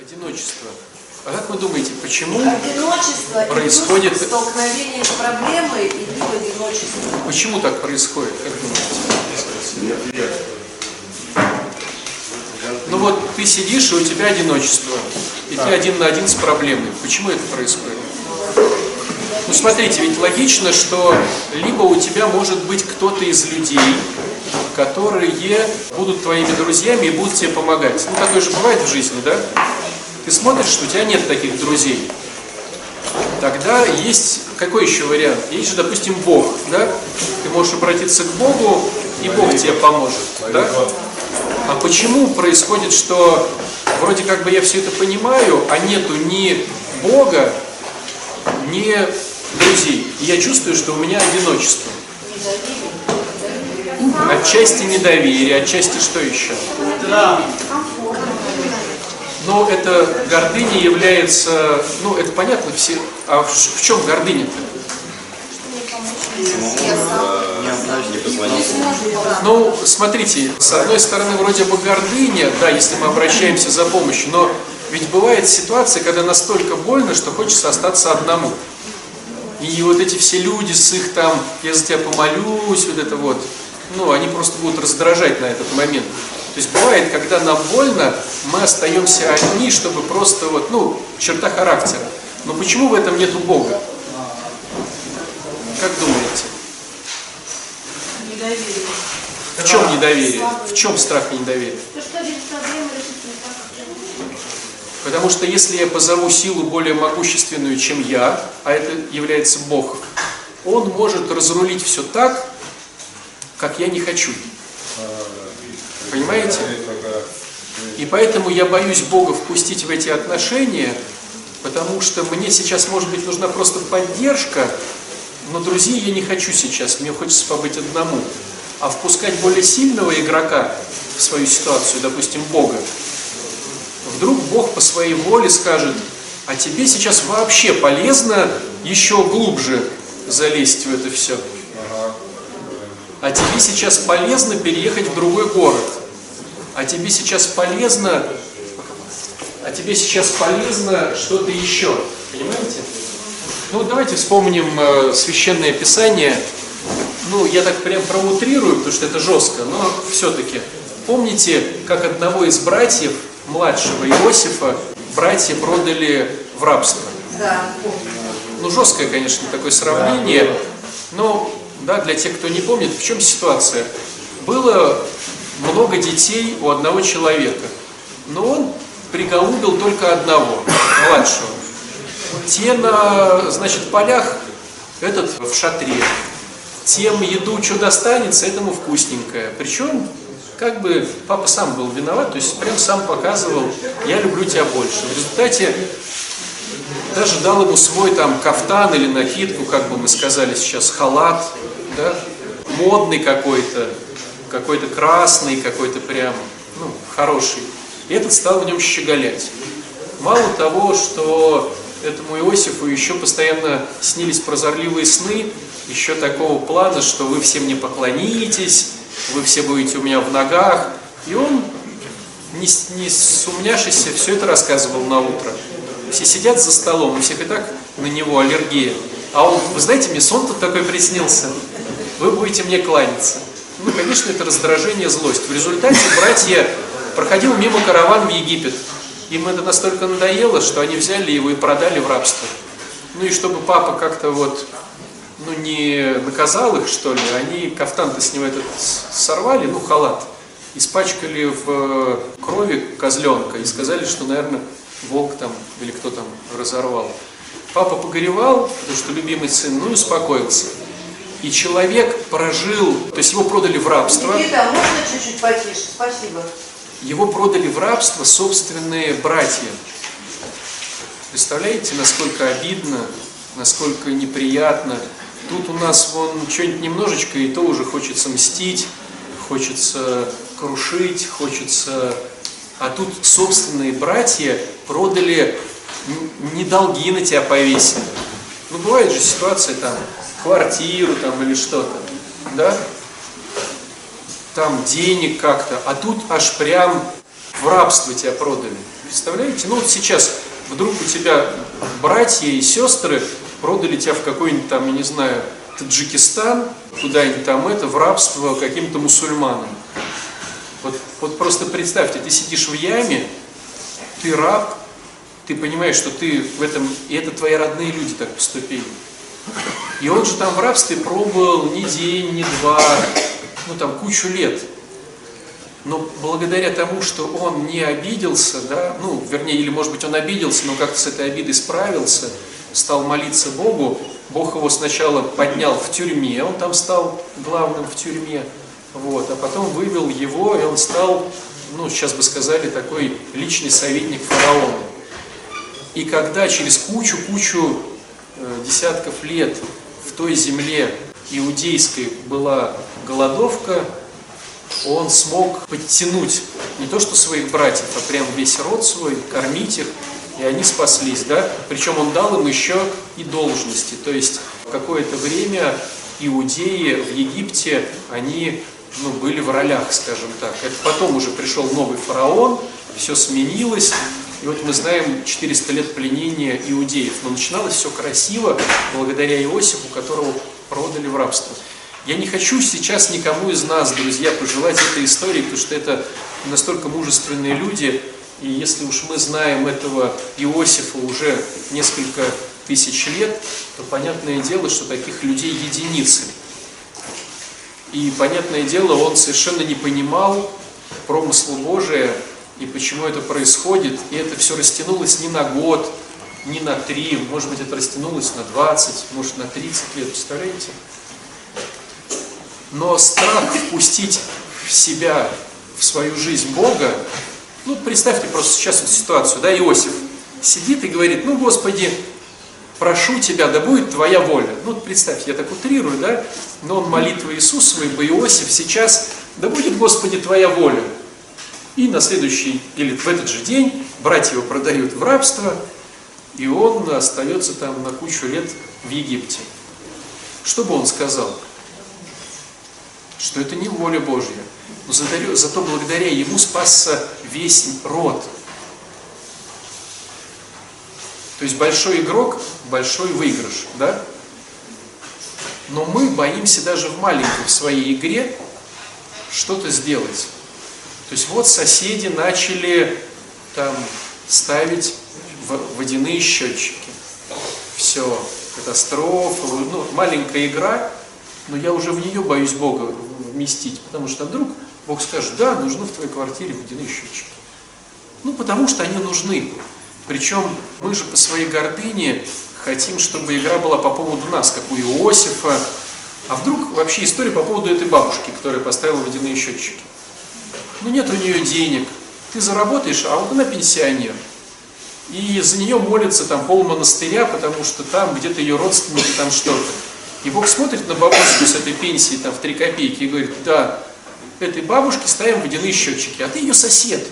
Одиночество. А как вы думаете, почему, Одиночество и Происходит- плюс столкновение с проблемой и одиночество. почему так происходит, как думаете? Ну вот ты сидишь, и у тебя одиночество, и ты один на один с проблемой. Почему это происходит? Ну смотрите, ведь логично, что либо у тебя может быть кто-то из людей, которые будут твоими друзьями и будут тебе помогать. Ну такое же бывает в жизни, да? Ты смотришь, что у тебя нет таких друзей. Тогда есть какой еще вариант? Есть же, допустим, Бог, да? Ты можешь обратиться к Богу, и Бог тебе поможет, да? А почему происходит, что вроде как бы я все это понимаю, а нету ни Бога, ни друзей? И я чувствую, что у меня одиночество. Отчасти недоверие, отчасти что еще? Но это гордыня является, ну это понятно все, а в, в чем гордыня-то? Ну, смотрите, с одной стороны, вроде бы гордыня, да, если мы обращаемся за помощью, но ведь бывает ситуация, когда настолько больно, что хочется остаться одному. И вот эти все люди с их там, я за тебя помолюсь, вот это вот, ну, они просто будут раздражать на этот момент. То есть бывает, когда нам больно, мы остаемся одни, чтобы просто вот, ну, черта характера. Но почему в этом нету Бога? Как думаете? Недоверие. В чем недоверие? В чем страх и недоверие? Потому что если я позову силу более могущественную, чем я, а это является Бог, Он может разрулить все так, как я не хочу. Понимаете? И поэтому я боюсь Бога впустить в эти отношения, потому что мне сейчас, может быть, нужна просто поддержка, но друзей я не хочу сейчас, мне хочется побыть одному. А впускать более сильного игрока в свою ситуацию, допустим, Бога, вдруг Бог по своей воле скажет, а тебе сейчас вообще полезно еще глубже залезть в это все. А тебе сейчас полезно переехать в другой город. А тебе сейчас полезно, а тебе сейчас полезно что-то еще. Понимаете? Ну, давайте вспомним э, священное писание. Ну, я так прям проутрирую, потому что это жестко, но все-таки. Помните, как одного из братьев, младшего Иосифа, братья продали в рабство? Да, помню. Ну, жесткое, конечно, такое сравнение, но, да, для тех, кто не помнит, в чем ситуация? Было много детей у одного человека, но он приголубил только одного, младшего. Те на, значит, полях, этот в шатре. Тем еду, что достанется, этому вкусненькое. Причем, как бы, папа сам был виноват, то есть прям сам показывал, я люблю тебя больше. В результате даже дал ему свой там кафтан или накидку, как бы мы сказали сейчас, халат, да, модный какой-то, какой-то красный, какой-то прям, ну, хороший. И этот стал в нем щеголять. Мало того, что этому Иосифу еще постоянно снились прозорливые сны, еще такого плана, что вы все мне поклонитесь, вы все будете у меня в ногах. И он, не, не сумняшися, все это рассказывал на утро. Все сидят за столом, у всех и так на него аллергия. А он, вы знаете, мне сон тут такой приснился. Вы будете мне кланяться. Ну, конечно, это раздражение, злость. В результате братья проходил мимо караван в Египет. Им это настолько надоело, что они взяли его и продали в рабство. Ну и чтобы папа как-то вот, ну не наказал их, что ли, они кафтан-то с него этот сорвали, ну халат, испачкали в э, крови козленка и сказали, что, наверное, волк там или кто там разорвал. Папа погоревал, потому что любимый сын, ну и успокоился. И человек прожил, то есть его продали в рабство. Никита, а можно чуть-чуть потише? Спасибо. Его продали в рабство собственные братья. Представляете, насколько обидно, насколько неприятно. Тут у нас вон что-нибудь немножечко, и то уже хочется мстить, хочется крушить, хочется... А тут собственные братья продали, не долги на тебя повесили. Ну, бывает же ситуация там, квартиру там или что-то, да? там денег как-то, а тут аж прям в рабство тебя продали. Представляете? Ну вот сейчас вдруг у тебя братья и сестры продали тебя в какой-нибудь там, я не знаю, Таджикистан, куда-нибудь там это, в рабство каким-то мусульманам. Вот, вот просто представьте, ты сидишь в яме, ты раб, ты понимаешь, что ты в этом, и это твои родные люди так поступили. И он же там в рабстве пробовал ни день, ни два, ну там кучу лет. Но благодаря тому, что он не обиделся, да, ну, вернее, или может быть он обиделся, но как-то с этой обидой справился, стал молиться Богу, Бог его сначала поднял в тюрьме, он там стал главным в тюрьме, вот, а потом вывел его, и он стал, ну, сейчас бы сказали, такой личный советник фараона. И когда через кучу-кучу э, десятков лет в той земле иудейской была голодовка, он смог подтянуть не то что своих братьев, а прям весь род свой, кормить их, и они спаслись, да? Причем он дал им еще и должности, то есть какое-то время иудеи в Египте, они ну, были в ролях, скажем так. Это потом уже пришел новый фараон, все сменилось, и вот мы знаем 400 лет пленения иудеев. Но начиналось все красиво благодаря Иосифу, которого продали в рабство. Я не хочу сейчас никому из нас, друзья, пожелать этой истории, потому что это настолько мужественные люди, и если уж мы знаем этого Иосифа уже несколько тысяч лет, то понятное дело, что таких людей единицы. И понятное дело, он совершенно не понимал промысла Божия и почему это происходит. И это все растянулось не на год, не на три, может быть, это растянулось на 20, может, на 30 лет, представляете? Но страх впустить в себя, в свою жизнь Бога, ну, представьте просто сейчас вот ситуацию, да, Иосиф сидит и говорит, ну, Господи, прошу Тебя, да будет Твоя воля. Ну, вот представьте, я так утрирую, да, но он молитва Иисусовой, по Иосиф сейчас, да будет, Господи, Твоя воля. И на следующий, или в этот же день, братья его продают в рабство, и он остается там на кучу лет в Египте. Что бы он сказал? Что это не воля Божья. Но зато благодаря ему спасся весь род. То есть большой игрок, большой выигрыш, да? Но мы боимся даже в маленькой в своей игре что-то сделать. То есть вот соседи начали там ставить водяные счетчики. Все, катастрофа, ну, маленькая игра, но я уже в нее боюсь Бога вместить, потому что вдруг Бог скажет, да, нужны в твоей квартире водяные счетчики. Ну, потому что они нужны. Причем мы же по своей гордыне хотим, чтобы игра была по поводу нас, как у Иосифа. А вдруг вообще история по поводу этой бабушки, которая поставила водяные счетчики. Ну нет у нее денег, ты заработаешь, а вот она пенсионер. И за нее молится там пол монастыря, потому что там где-то ее родственники, там что-то. И Бог смотрит на бабушку с этой пенсией там в 3 копейки и говорит, да, этой бабушке ставим водяные счетчики, а ты ее сосед.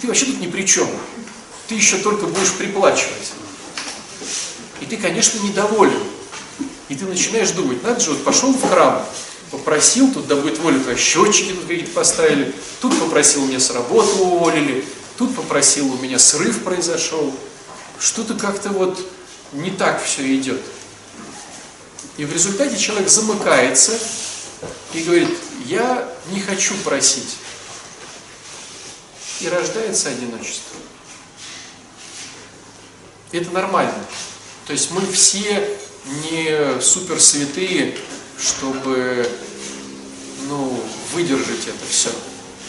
Ты вообще тут ни при чем. Ты еще только будешь приплачивать. И ты, конечно, недоволен. И ты начинаешь думать, надо же, вот пошел в храм, попросил, тут да будет воля твоя, счетчики тут какие-то поставили, тут попросил, меня с работы уволили, тут попросил, у меня срыв произошел. Что-то как-то вот не так все идет. И в результате человек замыкается и говорит, я не хочу просить. И рождается одиночество. Это нормально. То есть мы все не супер святые, чтобы ну, выдержать это все.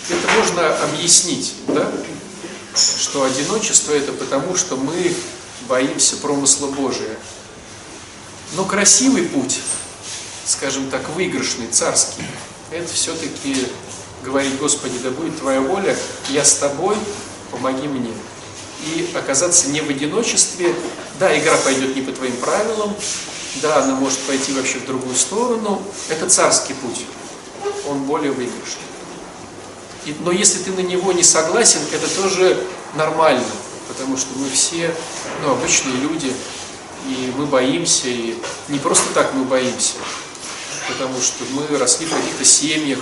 Это можно объяснить, да? что одиночество это потому, что мы боимся промысла Божия. Но красивый путь, скажем так, выигрышный, царский, это все-таки говорить, Господи, да будет Твоя воля, я с Тобой, помоги мне. И оказаться не в одиночестве, да, игра пойдет не по Твоим правилам, да, она может пойти вообще в другую сторону, это царский путь, он более выигрышный. Но если ты на него не согласен, это тоже нормально, потому что мы все, ну, обычные люди, и мы боимся, и не просто так мы боимся, потому что мы росли в каких-то семьях,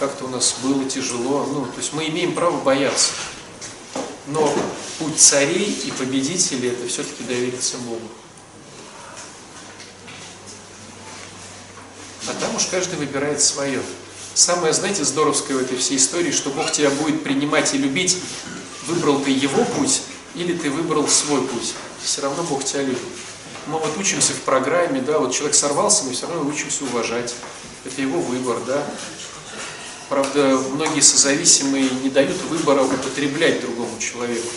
как-то у нас было тяжело, ну, то есть мы имеем право бояться. Но путь царей и победителей это все-таки довериться Богу. А там уж каждый выбирает свое. Самое, знаете, здоровское в этой всей истории, что Бог тебя будет принимать и любить, выбрал ты его путь или ты выбрал свой путь. Все равно Бог тебя любит. Мы вот учимся в программе, да, вот человек сорвался, мы все равно учимся уважать. Это его выбор, да. Правда, многие созависимые не дают выбора употреблять другому человеку.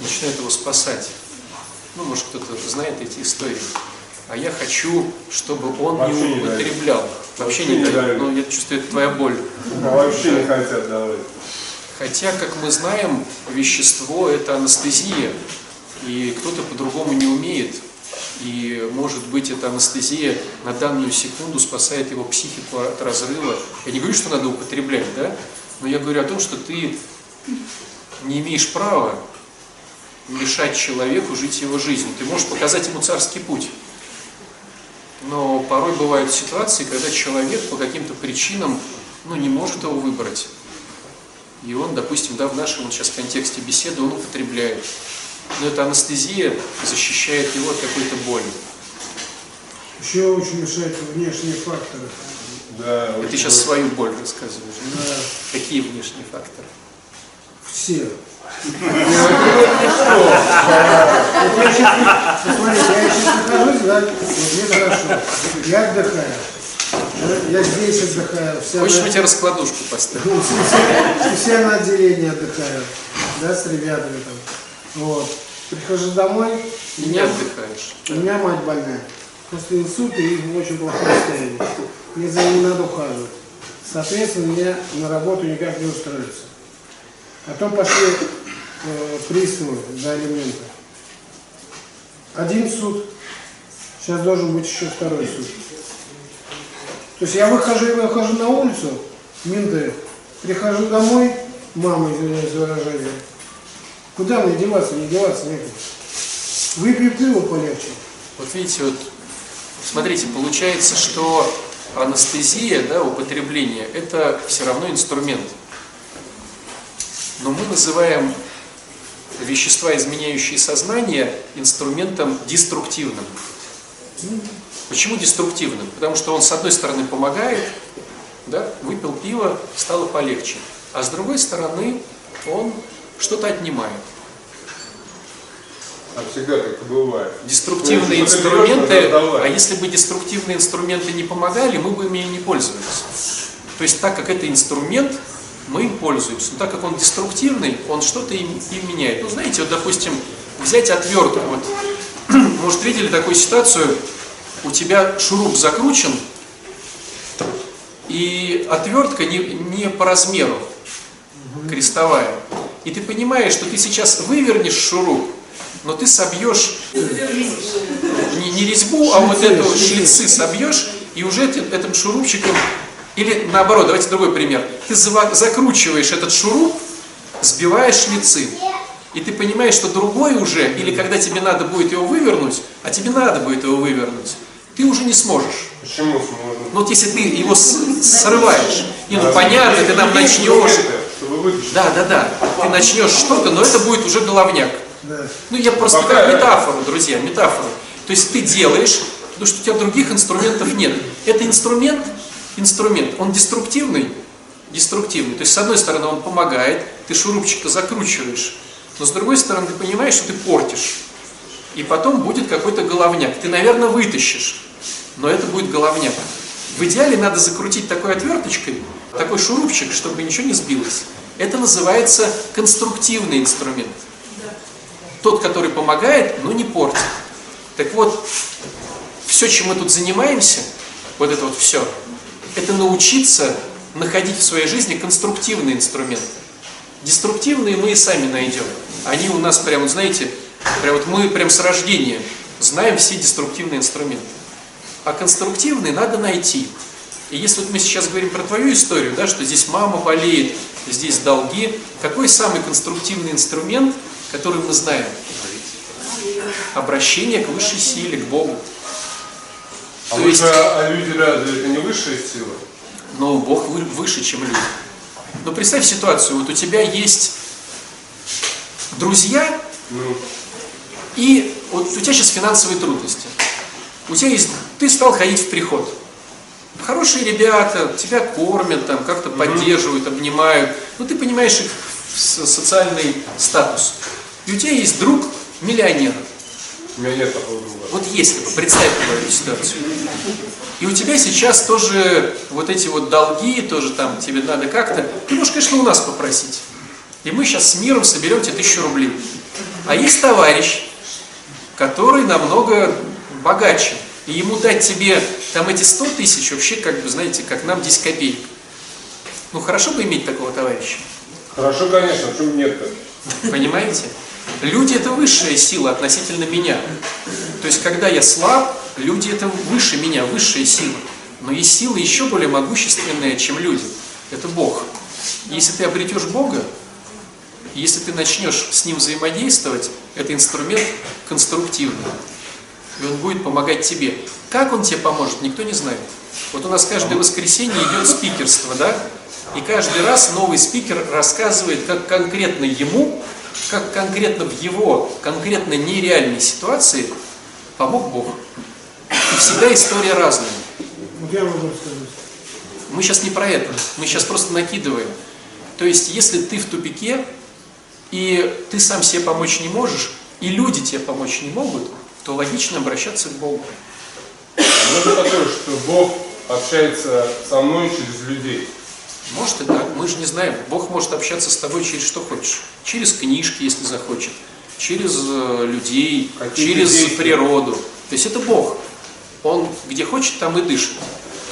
Начинают его спасать. Ну, может, кто-то знает эти истории. А я хочу, чтобы он Вообще не не употреблял. Вообще Вообще не не дают. Ну, я чувствую, это твоя боль. А вообще не хотят давать. Хотя, как мы знаем, вещество – это анестезия, и кто-то по-другому не умеет. И, может быть, эта анестезия на данную секунду спасает его психику от разрыва. Я не говорю, что надо употреблять, да? Но я говорю о том, что ты не имеешь права мешать человеку жить его жизнью. Ты можешь показать ему царский путь. Но порой бывают ситуации, когда человек по каким-то причинам ну, не может его выбрать. И он, допустим, да, в нашем сейчас контексте беседы он употребляет. Но эта анестезия защищает его от какой-то боли. Еще очень мешают внешние факторы. Да, И ты сейчас свою боль рассказываешь. Да, Какие внешние факторы? все. Посмотрите, я сейчас нахожусь, да, мне хорошо. Я отдыхаю. Я здесь отдыхаю. Вся Хочешь, мы тебе раскладушку поставим? Все, все на отделении отдыхают, да, с ребятами там. Вот. Прихожу домой, у Не меня, отдыхаешь. у меня мать больная. После инсульта и в очень плохом состоянии. Мне за ней надо ухаживать. Соответственно, мне на работу никак не устроиться. Потом пошли э, приставы за алименты. Один суд, сейчас должен быть еще второй суд. То есть я выхожу, я выхожу на улицу, менты, прихожу домой, мама, извиняюсь за выражение. Куда мне деваться, не деваться некуда. Выпью пиво полегче. Вот видите, вот, смотрите, получается, что анестезия, да, употребление, это все равно инструмент. Но мы называем вещества, изменяющие сознание, инструментом деструктивным. Почему деструктивным? Потому что он, с одной стороны, помогает, да, выпил пиво, стало полегче. А с другой стороны, он что-то отнимает. А всегда так и бывает. Деструктивные ты инструменты, а если бы деструктивные инструменты не помогали, мы бы ими не пользовались. То есть так как это инструмент, мы им пользуемся. Но так как он деструктивный, он что-то им, им меняет. Ну, знаете, вот, допустим, взять отвертку. Вот, может, видели такую ситуацию, у тебя шуруп закручен, и отвертка не, не по размеру, крестовая. И ты понимаешь, что ты сейчас вывернешь шуруп, но ты собьешь не, не резьбу, а вот эту шлицы собьешь, и уже ты этим шурупчиком, или наоборот, давайте другой пример. Ты закручиваешь этот шуруп, сбиваешь шлицы, и ты понимаешь, что другой уже, или когда тебе надо будет его вывернуть, а тебе надо будет его вывернуть, ты уже не сможешь. Почему сможем? Но вот если ты его с- срываешь, и ну понятно, ты там начнешь, да, да, да, ты начнешь что-то, но это будет уже головняк. Ну, я просто Пока как метафору, друзья, метафору. То есть ты делаешь, потому что у тебя других инструментов нет. Это инструмент, инструмент, он деструктивный, деструктивный. То есть, с одной стороны, он помогает, ты шурупчик-то закручиваешь, но с другой стороны, ты понимаешь, что ты портишь. И потом будет какой-то головняк. Ты, наверное, вытащишь, но это будет головняк. В идеале надо закрутить такой отверточкой, такой шурупчик, чтобы ничего не сбилось. Это называется конструктивный инструмент тот, который помогает, но не портит. Так вот, все, чем мы тут занимаемся, вот это вот все, это научиться находить в своей жизни конструктивные инструменты. Деструктивные мы и сами найдем. Они у нас прям, знаете, прям вот мы прям с рождения знаем все деструктивные инструменты. А конструктивные надо найти. И если вот мы сейчас говорим про твою историю, да, что здесь мама болеет, здесь долги, какой самый конструктивный инструмент, который мы знаем? Обращение к высшей силе, к Богу. А, То есть- же, а люди разве это не высшая сила? Но Бог вы- выше, чем люди. Но представь ситуацию, вот у тебя есть друзья, Ну, и вот у тебя сейчас финансовые трудности. У тебя есть, ты стал ходить в приход. Хорошие ребята, тебя кормят, там, как-то поддерживают, обнимают. Ну, ты понимаешь их социальный статус. И у тебя есть друг миллионер. У меня нет такого друга. Вот если бы, представь твою ситуацию. И у тебя сейчас тоже вот эти вот долги, тоже там тебе надо как-то. Ты можешь, конечно, у нас попросить. И мы сейчас с миром соберем тебе тысячу рублей. А есть товарищ, который намного богаче. И ему дать тебе там эти 100 тысяч, вообще, как бы, знаете, как нам 10 копеек. Ну, хорошо бы иметь такого товарища. Хорошо, конечно, почему нет-то? Понимаете? Люди это высшая сила относительно меня. То есть, когда я слаб, люди это выше меня, высшая сила. Но есть сила еще более могущественная, чем люди. Это Бог. Если ты обретешь Бога, если ты начнешь с Ним взаимодействовать, это инструмент конструктивный. И он будет помогать тебе. Как он тебе поможет, никто не знает. Вот у нас каждое воскресенье идет спикерство, да? И каждый раз новый спикер рассказывает, как конкретно ему, как конкретно в его конкретно нереальной ситуации помог Бог. И всегда история разная. Вот я могу сказать. Мы сейчас не про это, мы сейчас просто накидываем. То есть, если ты в тупике, и ты сам себе помочь не можешь, и люди тебе помочь не могут, то логично обращаться к Богу. Можно такое, что Бог общается со мной через людей. Может и так, мы же не знаем. Бог может общаться с тобой через что хочешь. Через книжки, если захочет, через э, людей, Какие через действия? природу. То есть это Бог. Он где хочет, там и дышит.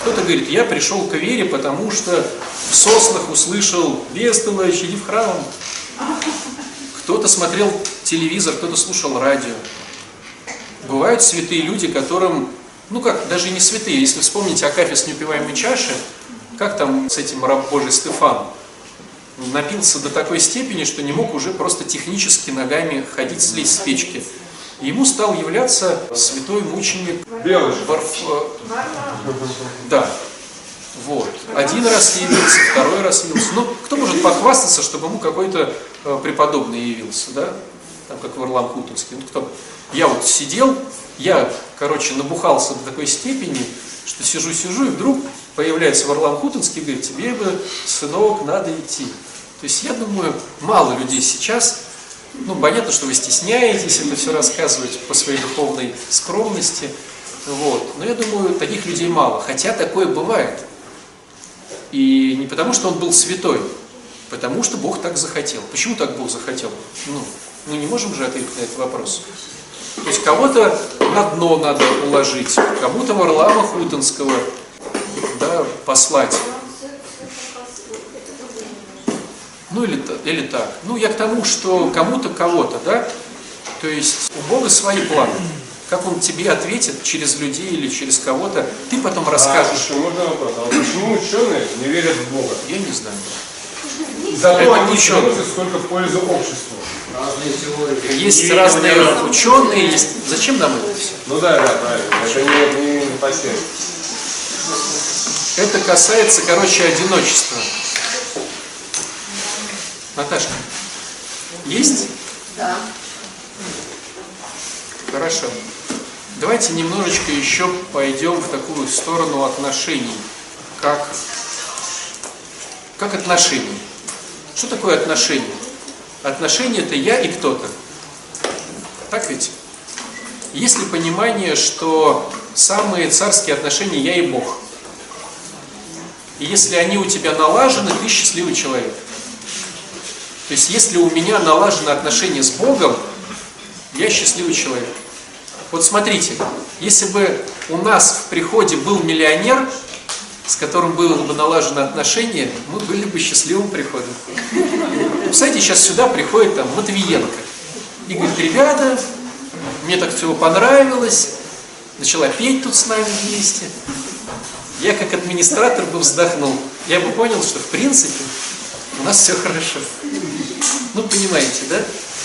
Кто-то говорит, я пришел к вере, потому что в соснах услышал «Бестолочь, иди в храм». Кто-то смотрел телевизор, кто-то слушал радио. Бывают святые люди, которым, ну как, даже не святые, если вспомните Акафист с неупиваемой чаши, как там с этим раб Божий Стефан, напился до такой степени, что не мог уже просто технически ногами ходить, слезть с печки. Ему стал являться святой мученик Белый. Варф... э, Да. Вот. Один раз явился, второй раз явился. Ну, кто может похвастаться, чтобы ему какой-то э, преподобный явился, да? Там, как Варлам Хутинский. Ну, кто? Я вот сидел, я, короче, набухался до такой степени, что сижу-сижу, и вдруг появляется Варлам Хутинский и говорит, тебе бы, сынок, надо идти. То есть я думаю, мало людей сейчас, ну, понятно, что вы стесняетесь это все рассказывать по своей духовной скромности, вот. Но я думаю, таких людей мало. Хотя такое бывает. И не потому, что он был святой, потому что Бог так захотел. Почему так Бог захотел? Ну, мы не можем же ответить на этот вопрос. То есть кого-то на дно надо уложить, кому-то Варлама Хутинского да, послать. Ну или, или так. Ну я к тому, что кому-то кого-то, да? То есть у Бога свои планы. Как Он тебе ответит через людей или через кого-то, ты потом А, расскажешь. еще можно вопрос? А почему ученые не верят в Бога? Я не знаю. Зато Это они ученые. приносят столько пользы обществу. Есть разные ученые, есть... Зачем нам это все? Ну да, да, правильно. Это не, не, не по. Это касается, короче, одиночества. Наташка, есть? Да. Хорошо. Давайте немножечко еще пойдем в такую сторону отношений. Как, как отношения. Что такое отношения? Отношения это я и кто-то. Так ведь? Есть ли понимание, что самые царские отношения я и Бог? И если они у тебя налажены, ты счастливый человек. То есть если у меня налажены отношения с Богом, я счастливый человек. Вот смотрите, если бы у нас в приходе был миллионер, с которым было бы налажено отношение, мы были бы счастливым приходом. Представляете, сейчас сюда приходит там Матвиенко и говорит, ребята, мне так все понравилось, начала петь тут с нами вместе. Я как администратор бы вздохнул. Я бы понял, что в принципе у нас все хорошо. Ну, понимаете, да?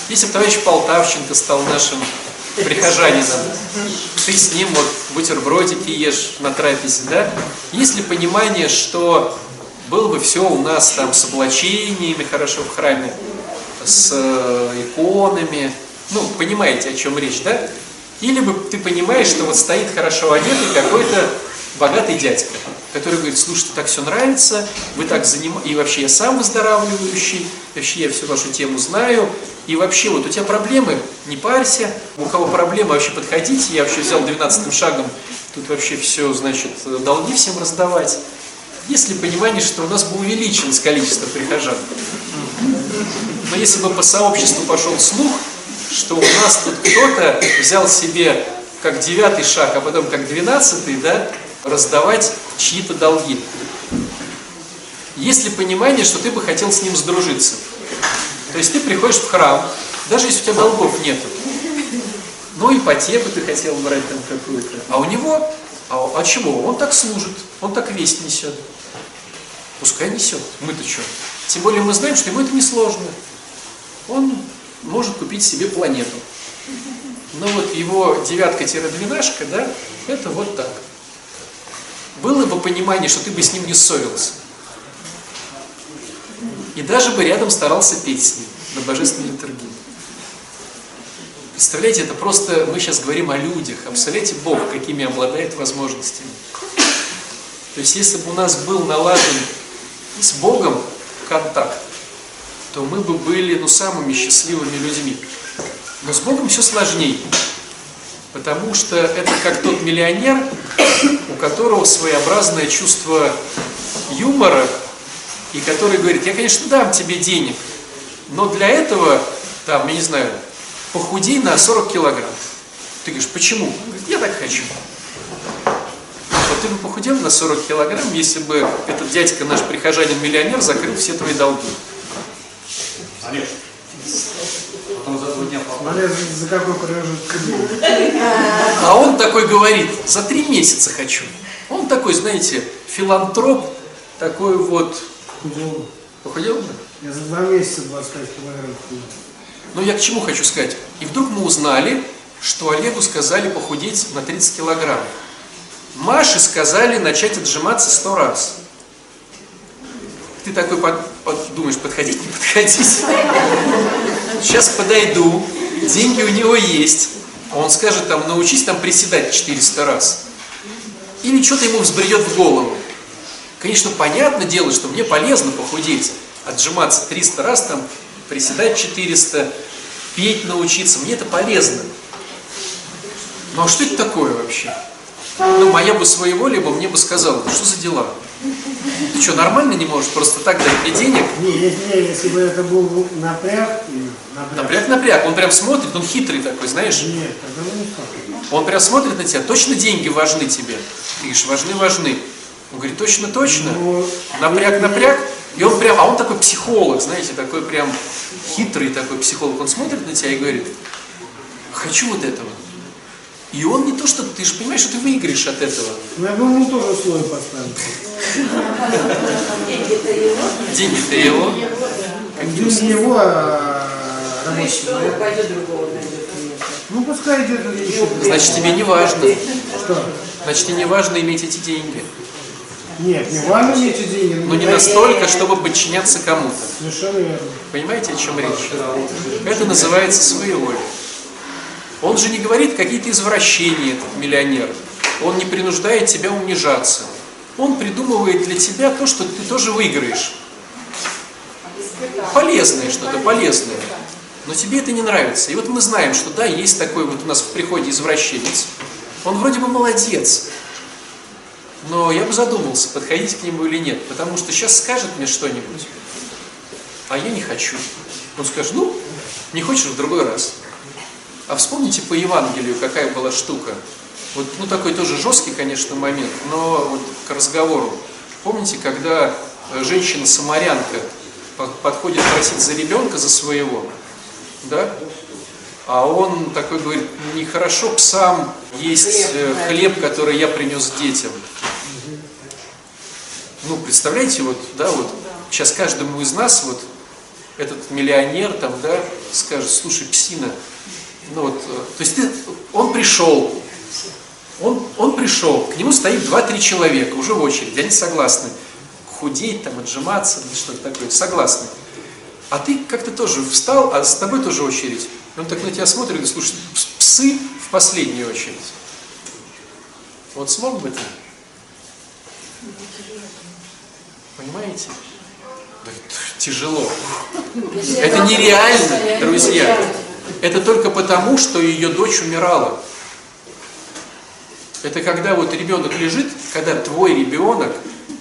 Если бы товарищ Полтавченко стал нашим прихожанином, ты с ним вот бутербродики ешь на трапезе, да? Есть ли понимание, что было бы все у нас там с облачениями хорошо в храме, с э, иконами. Ну, понимаете, о чем речь, да? Или бы ты понимаешь, что вот стоит хорошо одетый какой-то богатый дядька, который говорит, слушайте, так все нравится, вы так занимаетесь, и вообще я сам выздоравливающий, вообще я всю вашу тему знаю, и вообще вот у тебя проблемы, не парься, у кого проблемы, вообще подходите, я вообще взял 12 шагом, тут вообще все, значит, долги всем раздавать. Есть ли понимание, что у нас бы увеличилось количество прихожан? Но если бы по сообществу пошел слух, что у нас тут кто-то взял себе как девятый шаг, а потом как двенадцатый, да, раздавать чьи-то долги. Есть ли понимание, что ты бы хотел с ним сдружиться? То есть ты приходишь в храм, даже если у тебя долгов нет, ну ипотеку ты хотел брать там какую-то, а у него, а, а чего? Он так служит, он так весть несет. Пускай несет, мы-то что? Тем более мы знаем, что ему это несложно. Он может купить себе планету. Но вот его девятка-двенашка, да, это вот так. Было бы понимание, что ты бы с ним не ссорился. И даже бы рядом старался петь с ним на божественной литургии. Представляете, это просто, мы сейчас говорим о людях, а представляете Бог, какими обладает возможностями. То есть, если бы у нас был налажен с Богом контакт, то мы бы были ну, самыми счастливыми людьми. Но с Богом все сложнее. Потому что это как тот миллионер, которого своеобразное чувство юмора, и который говорит, я, конечно, дам тебе денег, но для этого, там, я не знаю, похудей на 40 килограмм. Ты говоришь, почему? Он говорит, я так хочу. Вот ты бы похудел на 40 килограмм, если бы этот дядька, наш прихожанин-миллионер, закрыл все твои долги. Олег, потом за два дня попал. За, какой промежуток. А он такой говорит, за три месяца хочу. Он такой, знаете, филантроп, такой вот... Худел. Похудел бы? Я за два месяца 25 килограмм. Но я к чему хочу сказать? И вдруг мы узнали, что Олегу сказали похудеть на 30 килограмм. Маше сказали начать отжиматься 100 раз. Ты такой под, под- думаешь, подходить, не подходить. Сейчас подойду, деньги у него есть. А он скажет, там, научись там приседать 400 раз. Или что-то ему взбредет в голову. Конечно, понятно дело, что мне полезно похудеть, отжиматься 300 раз, там, приседать 400, петь научиться, мне это полезно. Ну а что это такое вообще? Ну, моя бы своеволие бы мне бы сказала, «Да что за дела? Ты что, нормально не можешь просто так дать мне денег? Не, не, если бы это был напряг, и напряг. Напряг-напряг, он прям смотрит, он хитрый такой, знаешь? Нет, тогда не так. Он прям смотрит на тебя, точно деньги важны тебе? Ты говоришь, важны, важны. Он говорит, точно, точно. Ну, Напряг, напряг. И он прям, а он такой психолог, знаете, такой прям хитрый такой психолог. Он смотрит на тебя и говорит, хочу вот этого. И он не то, что ты же понимаешь, что ты выиграешь от этого. Ну, я бы ему тоже условия поставил. Деньги-то его. Деньги его, а человек. пойдет другого найдет клиента. Ну, пускай идет еще. Значит, тебе не важно. Что? Значит, тебе не важно иметь эти деньги. Нет, не важно мне эти деньги. Но не настолько, чтобы подчиняться кому-то. Совершенно верно. Понимаете, о чем речь? Это называется своеволие. Он же не говорит какие-то извращения, этот миллионер. Он не принуждает тебя унижаться. Он придумывает для тебя то, что ты тоже выиграешь. Полезное что-то, полезное. Но тебе это не нравится. И вот мы знаем, что да, есть такой вот у нас в приходе извращенец. Он вроде бы молодец. Но я бы задумался, подходить к нему или нет. Потому что сейчас скажет мне что-нибудь, а я не хочу. Он скажет, ну, не хочешь в другой раз. А вспомните по Евангелию, какая была штука. Вот, ну, такой тоже жесткий, конечно, момент, но вот к разговору. Помните, когда э, женщина-самарянка по- подходит просить за ребенка, за своего, да? А он такой говорит, нехорошо псам есть э, хлеб, который я принес детям. Ну, представляете, вот, да, вот, сейчас каждому из нас, вот, этот миллионер там, да, скажет, слушай, псина, ну вот, э, то есть ты, он пришел, он, он пришел, к нему стоит 2-3 человека уже в очереди, они согласны худеть, там, отжиматься, что-то такое, согласны. А ты как-то тоже встал, а с тобой тоже очередь. И он так на тебя смотрит и говорит, слушай, псы в последнюю очередь. Вот смог бы ты? Понимаете? Да тяжело. Это нереально, друзья. Это только потому, что ее дочь умирала. Это когда вот ребенок лежит, когда твой ребенок,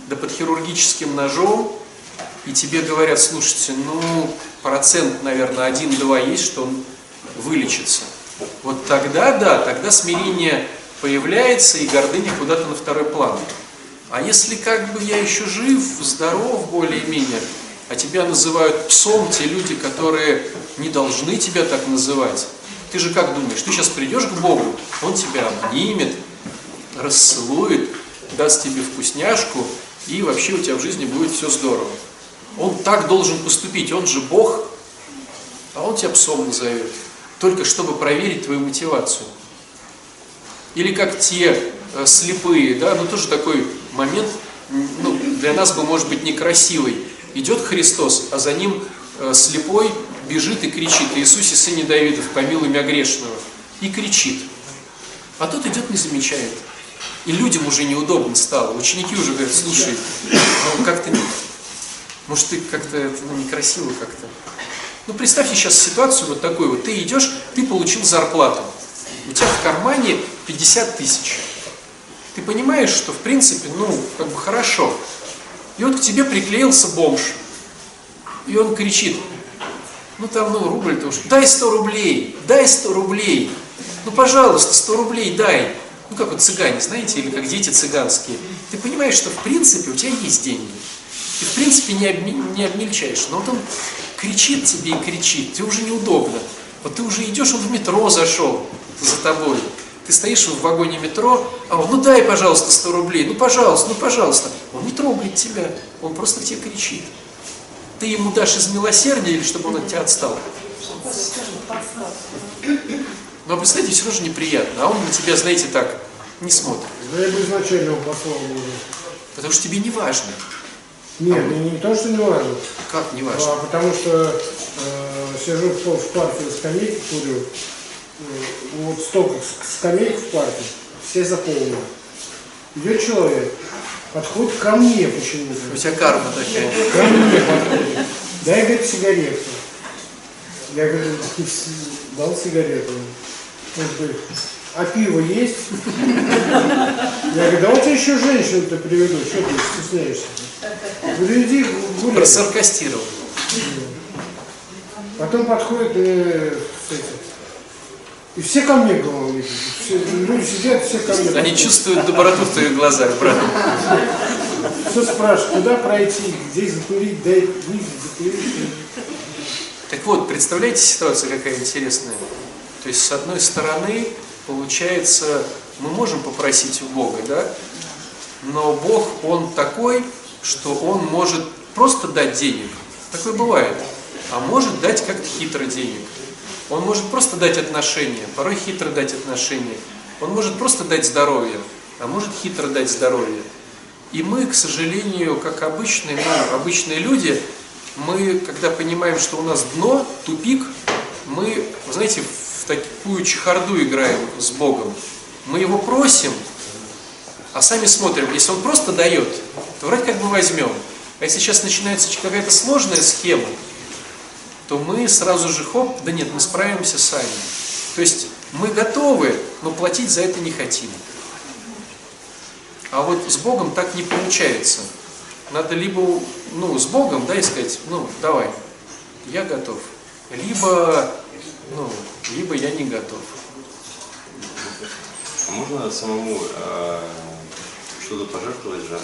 да под хирургическим ножом, и тебе говорят, слушайте, ну, процент, наверное, один-два есть, что он вылечится. Вот тогда, да, тогда смирение появляется, и гордыня куда-то на второй план. А если как бы я еще жив, здоров более-менее, а тебя называют псом те люди, которые не должны тебя так называть, ты же как думаешь, ты сейчас придешь к Богу, Он тебя обнимет, расцелует, даст тебе вкусняшку, и вообще у тебя в жизни будет все здорово. Он так должен поступить, он же Бог, а он тебя псом назовет, только чтобы проверить твою мотивацию. Или как те э, слепые, да, ну тоже такой момент, ну, для нас бы, может быть, некрасивый. Идет Христос, а за ним э, слепой бежит и кричит, Иисусе, сыне Давидов, помилуй меня грешного. И кричит. А тот идет, не замечает. И людям уже неудобно стало. Ученики уже говорят, слушай, ну как-то не... Может, ты как-то это ну, некрасиво как-то. Ну, представьте сейчас ситуацию вот такую. Вот ты идешь, ты получил зарплату. У тебя в кармане 50 тысяч. Ты понимаешь, что в принципе, ну, как бы хорошо. И вот к тебе приклеился бомж. И он кричит, ну там, ну, рубль-то дай 100 рублей, дай 100 рублей. Ну, пожалуйста, 100 рублей дай. Ну, как вот цыгане, знаете, или как дети цыганские. Ты понимаешь, что в принципе у тебя есть деньги. Ты в принципе не, обми, не обмельчаешь. Но вот он кричит тебе и кричит, тебе уже неудобно. Вот ты уже идешь, он в метро зашел за тобой. Ты стоишь в вагоне метро, а он, ну дай, пожалуйста, 100 рублей, ну пожалуйста, ну пожалуйста. Он не трогает тебя, он просто к тебе кричит. Ты ему дашь из милосердия или чтобы он от тебя отстал? Но ну, представьте, все равно же неприятно, а он на тебя, знаете, так, не смотрит. Да я бы изначально его послал бы. Потому что тебе не важно. Нет, а не, не то, что не важно. Как не важно? А, потому что э, сижу в, в парке на скамейке, курю, вот столько скамеек в парке, все заполнены. Идет человек, подходит ко мне почему-то. У тебя карма такая. Ко мне подходит. Дай, говорит, сигарету. Я говорю, дал сигарету. Он говорит, а пиво есть? Я говорю, да вот еще женщину-то приведу, что ты стесняешься? Иди гуляй. Просаркастировал. Потом подходит э, и все ко мне голову все, Люди сидят, все ко мне. Они чувствуют доброту в твоих глазах, брат. Все спрашивают, куда пройти, где закурить, дай книги, закурить. Так вот, представляете ситуацию какая интересная? То есть, с одной стороны, получается, мы можем попросить у Бога, да? Но Бог, Он такой, что Он может просто дать денег. Такое бывает. А может дать как-то хитро денег. Он может просто дать отношения, порой хитро дать отношения. Он может просто дать здоровье, а может хитро дать здоровье. И мы, к сожалению, как обычные, ну, обычные люди, мы, когда понимаем, что у нас дно, тупик, мы, знаете, в такую чехарду играем с Богом. Мы его просим, а сами смотрим, если он просто дает, то вроде как бы возьмем. А если сейчас начинается какая-то сложная схема, то мы сразу же, хоп, да нет, мы справимся сами. То есть мы готовы, но платить за это не хотим. А вот с Богом так не получается. Надо либо, ну, с Богом, да, искать, ну, давай, я готов. Либо, ну, либо я не готов. А можно самому э, что-то пожертвовать же,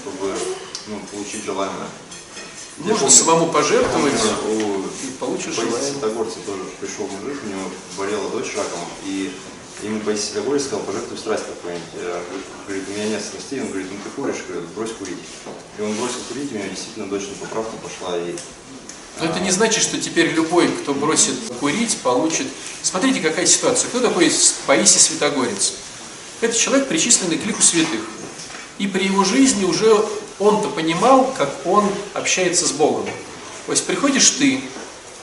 чтобы ну, получить желаемое? Можно самому пожертвовать и получишь желаемое. Святогорца тоже пришел мужик, у него болела дочь раком, и ему Паисий Святогорец сказал, пожертвуй страсть какую-нибудь. Говорит, у меня нет страстей, он говорит, ну ты куришь, говорит, брось курить. И он бросил курить, у него действительно дочь на поправку пошла, и Но это не значит, что теперь любой, кто бросит курить, получит... Смотрите, какая ситуация. Кто такой Паисий Святогорец? Это человек, причисленный к лику святых. И при его жизни уже он-то понимал, как он общается с Богом. То есть приходишь ты,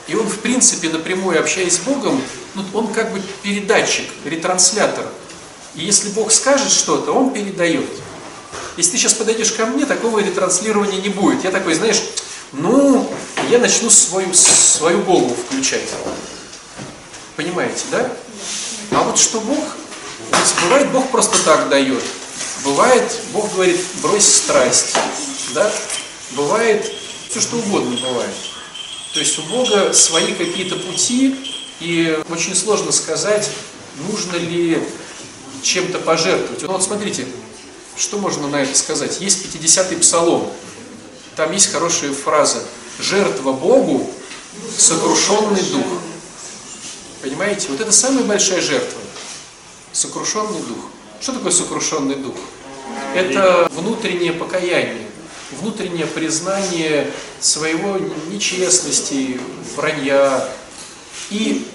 и он, в принципе, напрямую общаясь с Богом, ну, он как бы передатчик, ретранслятор. И если Бог скажет что-то, он передает. Если ты сейчас подойдешь ко мне, такого ретранслирования не будет. Я такой, знаешь, ну, я начну свою, свою голову включать. Понимаете, да? А вот что Бог, бывает Бог просто так дает. Бывает, Бог говорит, брось страсть. Да? Бывает, все что угодно бывает. То есть у Бога свои какие-то пути, и очень сложно сказать, нужно ли чем-то пожертвовать. Ну вот смотрите, что можно на это сказать? Есть 50-й псалом, там есть хорошая фраза «Жертва Богу – сокрушенный дух». Понимаете? Вот это самая большая жертва. Сокрушенный дух. Что такое сокрушенный дух? Это внутреннее покаяние, внутреннее признание своего нечестности, вранья. И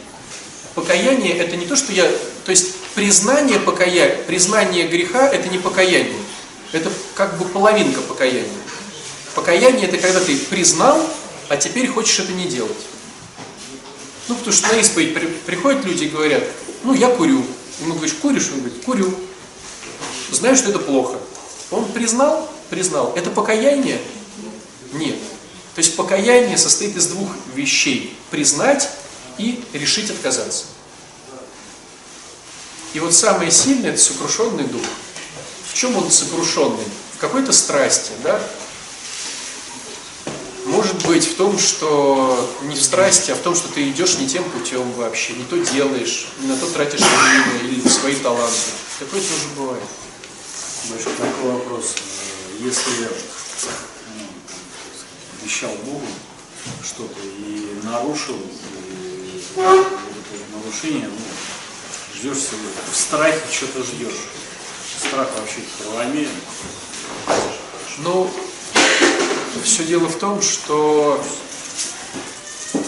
покаяние это не то, что я... То есть признание покаяния, признание греха это не покаяние. Это как бы половинка покаяния. Покаяние это когда ты признал, а теперь хочешь это не делать. Ну, потому что на исповедь при, приходят люди и говорят, ну, я курю. Ему говоришь, куришь? Он говорит, курю. Знаю, что это плохо. Он признал? Признал. Это покаяние? Нет. То есть покаяние состоит из двух вещей. Признать и решить отказаться. И вот самое сильное – это сокрушенный дух. В чем он сокрушенный? В какой-то страсти, да? Может быть в том, что не в страсти, а в том, что ты идешь не тем путем вообще, не то делаешь, не на то тратишь время или свои таланты. Такое тоже бывает. Большой такой вопрос. Если ну, обещал Богу что-то и нарушил, и вот это нарушение, ну, ждешь себе, в страхе что-то ждешь. Страх вообще кровомерен. Ну, все дело в том, что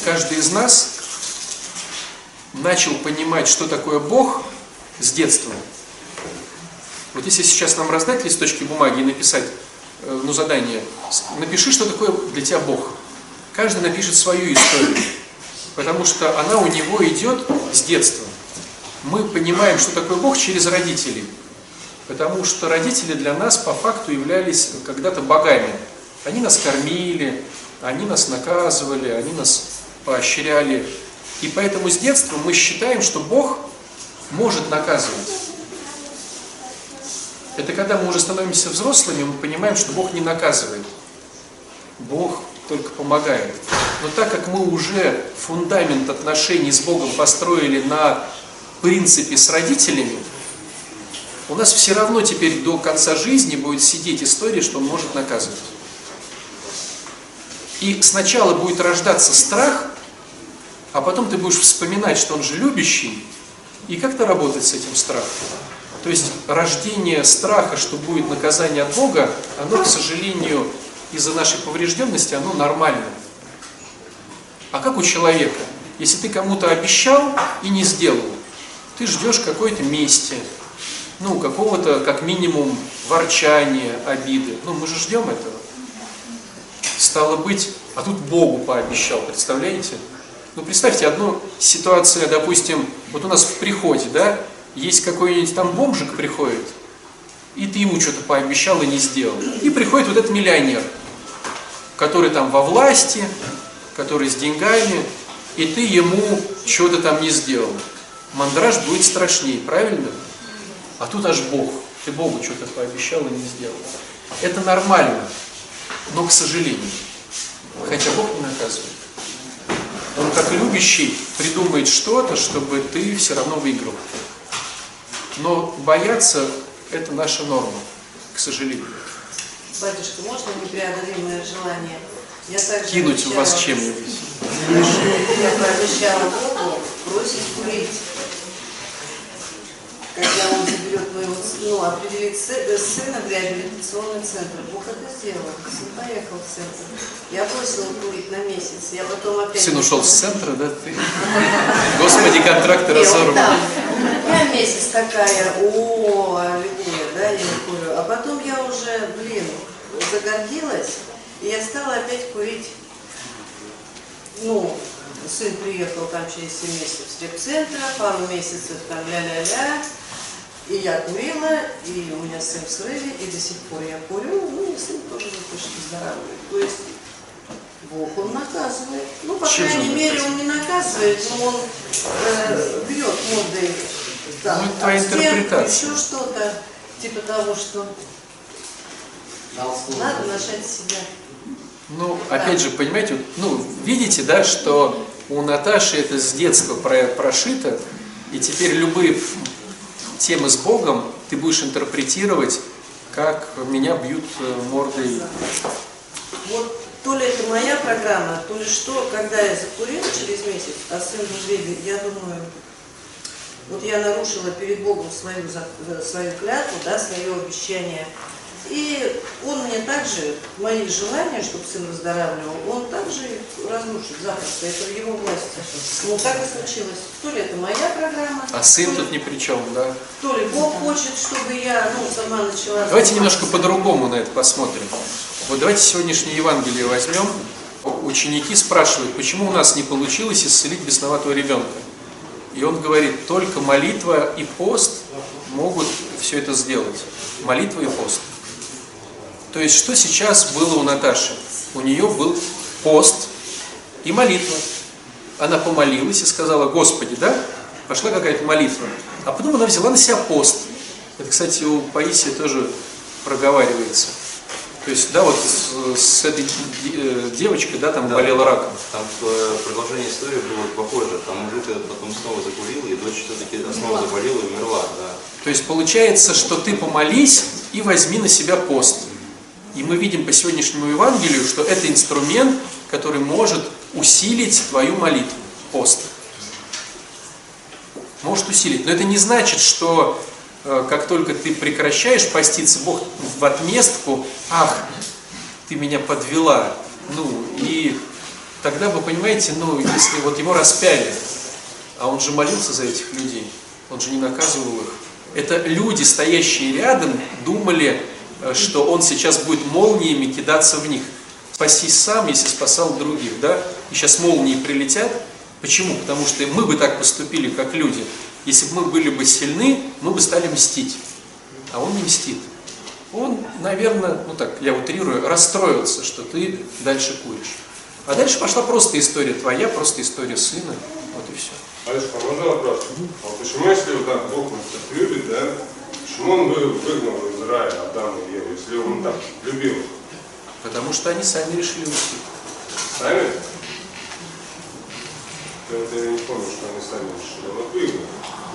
каждый из нас начал понимать, что такое Бог с детства. Вот если сейчас нам раздать листочки бумаги и написать, э, ну, задание, напиши, что такое для тебя Бог. Каждый напишет свою историю, потому что она у него идет с детства. Мы понимаем, что такое Бог через родителей, потому что родители для нас по факту являлись когда-то богами. Они нас кормили, они нас наказывали, они нас поощряли. И поэтому с детства мы считаем, что Бог может наказывать. Это когда мы уже становимся взрослыми, мы понимаем, что Бог не наказывает. Бог только помогает. Но так как мы уже фундамент отношений с Богом построили на принципе с родителями, у нас все равно теперь до конца жизни будет сидеть история, что Он может наказывать. И сначала будет рождаться страх, а потом ты будешь вспоминать, что он же любящий, и как-то работать с этим страхом. То есть рождение страха, что будет наказание от Бога, оно, к сожалению, из-за нашей поврежденности, оно нормально. А как у человека? Если ты кому-то обещал и не сделал, ты ждешь какой-то мести, ну, какого-то, как минимум, ворчания, обиды. Ну, мы же ждем этого. Стало быть, а тут Богу пообещал, представляете? Ну, представьте, одну ситуацию, допустим, вот у нас в приходе, да, есть какой-нибудь там бомжик приходит, и ты ему что-то пообещал и не сделал. И приходит вот этот миллионер, который там во власти, который с деньгами, и ты ему что-то там не сделал. Мандраж будет страшнее, правильно? А тут аж Бог. Ты Богу что-то пообещал и не сделал. Это нормально но к сожалению. Хотя Бог не наказывает. Он как любящий придумает что-то, чтобы ты все равно выиграл. Но бояться – это наша норма, к сожалению. Батюшка, можно непреодолимое желание? Я также Кинуть в вас обещала- чем-нибудь. Я пообещала Богу бросить курить. Когда он заберет моего ну, определить сы- э, сына в реабилитационный центр. Бог это сделал. Сын поехал в центр. Я бросила курить на месяц. Я потом опять... Сын ушел с центра, да? Ты? Господи, контракты разорваны. Я месяц такая, о, аллилуйя, да, я не курю. А потом я уже, блин, загордилась, и я стала опять курить. ну, сын приехал там через 7 месяцев с репцентра, пару месяцев там ля-ля-ля, и я курила, и у меня сын в срыве, и до сих пор я курю, ну и сын тоже не хочет выздоравливать. То есть Бог он наказывает. Ну, по Чем крайней мере, он не наказывает, но он э, бьет мордой там, Ну, это твоя стенку, интерпретация. еще что-то, типа того, что надо начать себя. Ну, опять же, понимаете, ну, видите, да, что у Наташи это с детства про- прошито, и теперь любые темы с Богом ты будешь интерпретировать, как меня бьют э, мордой. Вот то ли это моя программа, то ли что, когда я закурила через месяц, а сын в я думаю, вот я нарушила перед Богом свою, э, свою клятву, да, свое обещание. И он мне также, мои желания, чтобы сын выздоравливал, он также разрушит запросто, это в его власти. Ну так и случилось. То ли это моя программа, А сын ли- тут ни при чем, да? то ли Бог хочет, чтобы я, ну, сама начала... Давайте немножко по-другому на это посмотрим. Вот давайте сегодняшнее Евангелие возьмем. Ученики спрашивают, почему у нас не получилось исцелить бесноватого ребенка. И он говорит, только молитва и пост могут все это сделать. Молитва и пост. То есть, что сейчас было у Наташи? У нее был пост и молитва. Она помолилась и сказала, Господи, да? Пошла какая-то молитва. А потом она взяла на себя пост. Это, кстати, у Паисия тоже проговаривается. То есть, да, вот с, с этой э, девочкой, да, там Да. болела раком. Там э, продолжение истории было похоже. Там мужик этот потом снова закурил, и дочь все-таки снова заболела и умерла. Да. То есть получается, что ты помолись и возьми на себя пост. И мы видим по сегодняшнему Евангелию, что это инструмент, который может усилить твою молитву, пост. Может усилить. Но это не значит, что э, как только ты прекращаешь поститься, Бог в отместку, ах, ты меня подвела. Ну, и тогда вы понимаете, ну, если вот его распяли, а он же молился за этих людей, он же не наказывал их. Это люди, стоящие рядом, думали, э, что он сейчас будет молниями кидаться в них. Спасись сам, если спасал других, да? И сейчас молнии прилетят. Почему? Потому что мы бы так поступили, как люди. Если бы мы были бы сильны, мы бы стали мстить. А он не мстит. Он, наверное, ну так, я утрирую, расстроился, что ты дальше куришь. А дальше пошла просто история твоя, просто история сына. Вот и все. Алешка, можно вопрос? А почему, если вот так Бог нас так любит, да, почему он вы- выгнал из рая Адама и Еву, если он так любил? Потому что они сами решили уйти. Сами? Я не помню, что они сами решили. Вот выгнал.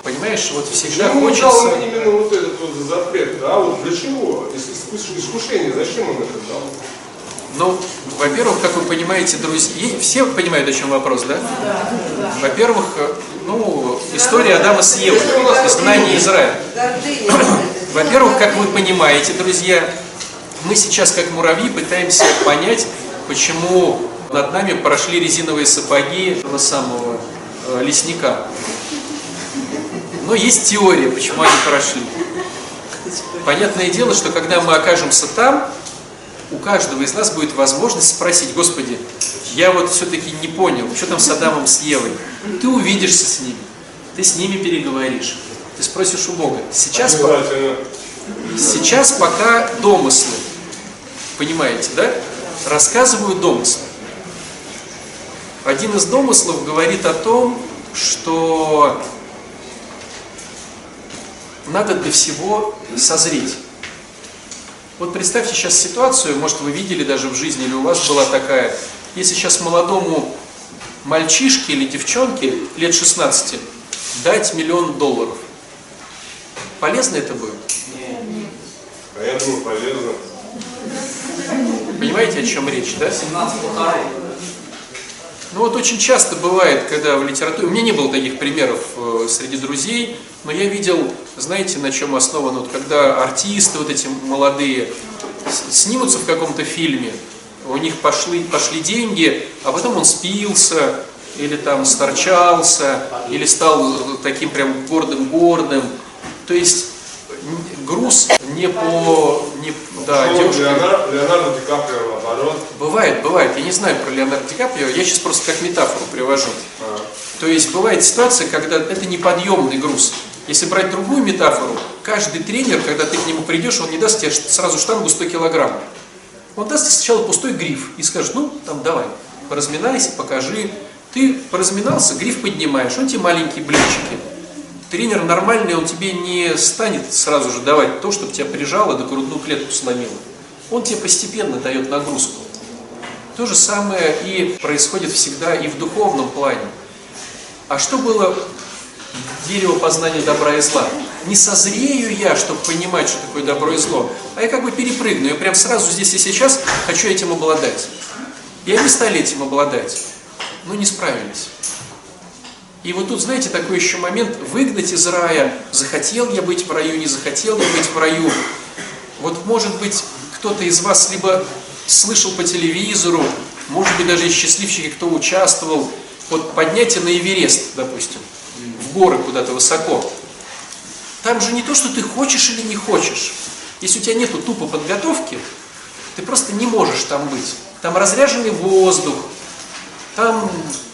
Понимаешь, вот всегда Почему он дал хочется... им именно вот этот вот запрет? Да, вот для чего? Если искушение, зачем он это дал? Ну, во-первых, как вы понимаете, друзья, все понимают, о чем вопрос, да? Во-первых, э, ну, история Адама с Евой, изгнание Израиля. Во-первых, как вы понимаете, друзья, мы сейчас как муравьи пытаемся понять, почему над нами прошли резиновые сапоги этого самого э, лесника. Но есть теория, почему они прошли. Понятное дело, что когда мы окажемся там, у каждого из нас будет возможность спросить, Господи, я вот все-таки не понял, что там с Адамом, с Евой. Ты увидишься с ними, ты с ними переговоришь, ты спросишь у Бога. Сейчас, по- сейчас пока домыслы, понимаете, да? Рассказываю домыслы. Один из домыслов говорит о том, что надо для всего созреть. Вот представьте сейчас ситуацию, может вы видели даже в жизни, или у вас была такая, если сейчас молодому мальчишке или девчонке лет 16 дать миллион долларов, полезно это будет? А я думаю, полезно. Понимаете, о чем речь, да? Ну вот очень часто бывает, когда в литературе... У меня не было таких примеров э, среди друзей, но я видел, знаете, на чем основано, вот когда артисты вот эти молодые снимутся в каком-то фильме, у них пошли, пошли деньги, а потом он спился, или там сторчался, или стал таким прям гордым-гордым. То есть груз не по, не Да, Что девушка. Леонардо, Леонардо Ди Каприо наоборот. Бывает, бывает. Я не знаю про Леонардо Ди Каприо, я сейчас просто как метафору привожу. А, То есть бывает ситуация, когда это неподъемный груз. Если брать другую метафору, каждый тренер, когда ты к нему придешь, он не даст тебе сразу штангу 100 килограмм. Он даст тебе сначала пустой гриф и скажет, ну, там, давай, поразминайся, покажи. Ты поразминался, гриф поднимаешь, он тебе маленькие блинчики. Тренер нормальный, он тебе не станет сразу же давать то, чтобы тебя прижало, да грудную клетку сломило. Он тебе постепенно дает нагрузку. То же самое и происходит всегда и в духовном плане. А что было дерево познания добра и зла? Не созрею я, чтобы понимать, что такое добро и зло, а я как бы перепрыгну. Я прям сразу здесь и сейчас хочу этим обладать. И они стали этим обладать, но не справились. И вот тут, знаете, такой еще момент, выгнать из рая, захотел я быть в раю, не захотел я быть в раю. Вот может быть, кто-то из вас либо слышал по телевизору, может быть, даже из счастливчики, кто участвовал, вот поднятие на Эверест, допустим, в горы куда-то высоко. Там же не то, что ты хочешь или не хочешь. Если у тебя нету тупо подготовки, ты просто не можешь там быть. Там разряженный воздух, там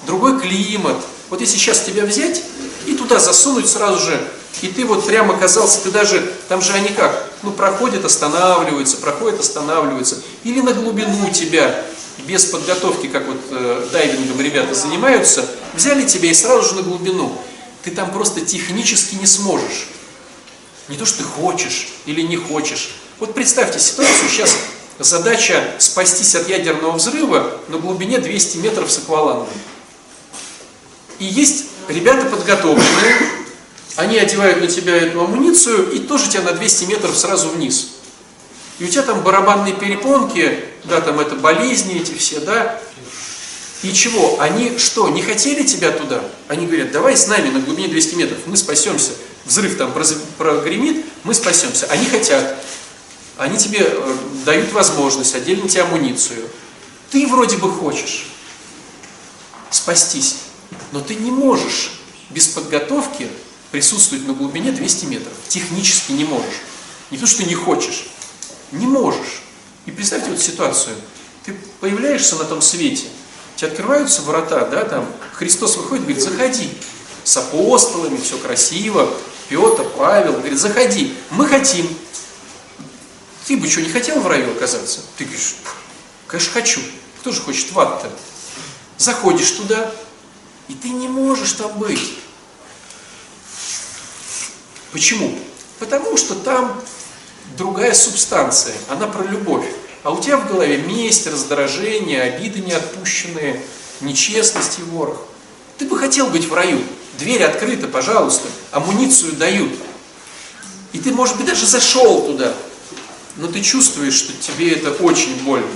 другой климат. Вот если сейчас тебя взять и туда засунуть сразу же, и ты вот прям оказался, ты даже, там же они как, ну проходят, останавливаются, проходят, останавливаются. Или на глубину тебя, без подготовки, как вот э, дайвингом ребята занимаются, взяли тебя и сразу же на глубину. Ты там просто технически не сможешь. Не то, что ты хочешь или не хочешь. Вот представьте ситуацию, сейчас задача спастись от ядерного взрыва на глубине 200 метров с аквалангом. И есть ребята подготовленные, они одевают на тебя эту амуницию и тоже тебя на 200 метров сразу вниз. И у тебя там барабанные перепонки, да, там это болезни эти все, да. И чего? Они что, не хотели тебя туда? Они говорят, давай с нами на глубине 200 метров, мы спасемся. Взрыв там прогремит, мы спасемся. Они хотят. Они тебе э, дают возможность, отдельно тебе амуницию. Ты вроде бы хочешь спастись, но ты не можешь без подготовки присутствовать на глубине 200 метров. Технически не можешь. Не то, что не хочешь. Не можешь. И представьте вот ситуацию. Ты появляешься на том свете, тебе открываются врата, да, там Христос выходит, говорит, заходи. С апостолами, все красиво. Петр, Павел, говорит, заходи. Мы хотим. Ты бы что, не хотел в раю оказаться? Ты говоришь, конечно, хочу. Кто же хочет в ад-то? Заходишь туда, и ты не можешь там быть. Почему? Потому что там другая субстанция, она про любовь. А у тебя в голове месть, раздражение, обиды неотпущенные, нечестность и ворох. Ты бы хотел быть в раю. Дверь открыта, пожалуйста, амуницию дают. И ты, может быть, даже зашел туда, но ты чувствуешь, что тебе это очень больно.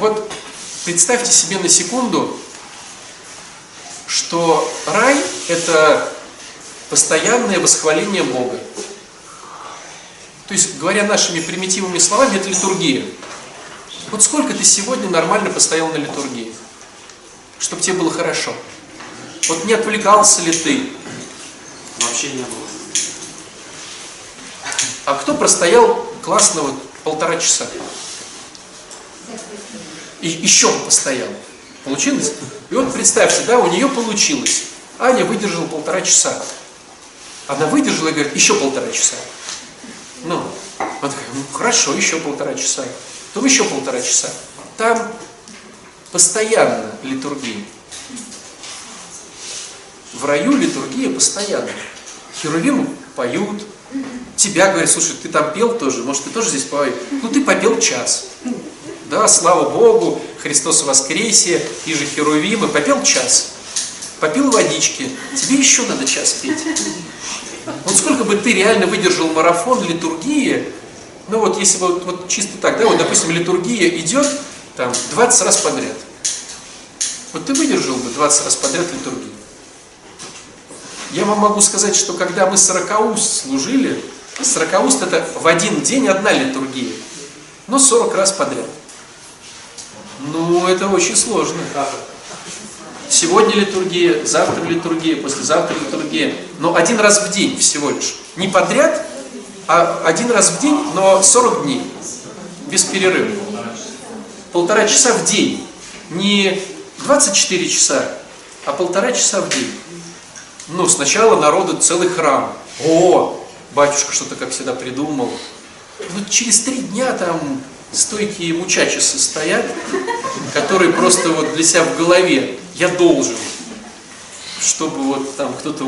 Вот представьте себе на секунду, что рай – это постоянное восхваление Бога. То есть, говоря нашими примитивными словами, это литургия. Вот сколько ты сегодня нормально постоял на литургии, чтобы тебе было хорошо? Вот не отвлекался ли ты? Вообще не было. А кто простоял классно вот полтора часа? И еще постоял. Получилось? И вот представьте, да, у нее получилось. Аня выдержала полтора часа. Она выдержала и говорит, еще полтора часа. Ну, она такая, ну хорошо, еще полтора часа. Потом еще полтора часа. Там постоянно литургия. В раю литургия постоянно. Херувимы поют. Тебя говорят, слушай, ты там пел тоже, может ты тоже здесь поешь? Ну ты попел час. Да, слава Богу, Христос воскресе, и же Херувимы, попел час. Попил водички, тебе еще надо час петь. Вот сколько бы ты реально выдержал марафон литургии, ну вот если бы вот, вот чисто так, да, вот допустим литургия идет там 20 раз подряд. Вот ты выдержал бы 20 раз подряд литургию. Я вам могу сказать, что когда мы сорокауст служили, сорокауст это в один день одна литургия, но 40 раз подряд. Ну, это очень сложно. Сегодня литургия, завтра литургия, послезавтра литургия. Но один раз в день всего лишь. Не подряд, А один раз в день, но 40 дней, без перерыва. Полтора часа в день. Не 24 часа, а полтора часа в день. Ну, сначала народу целый храм. О, батюшка что-то, как всегда, придумал. Ну, через три дня там стойкие мучачесы стоят, которые просто вот для себя в голове, я должен, чтобы вот там кто-то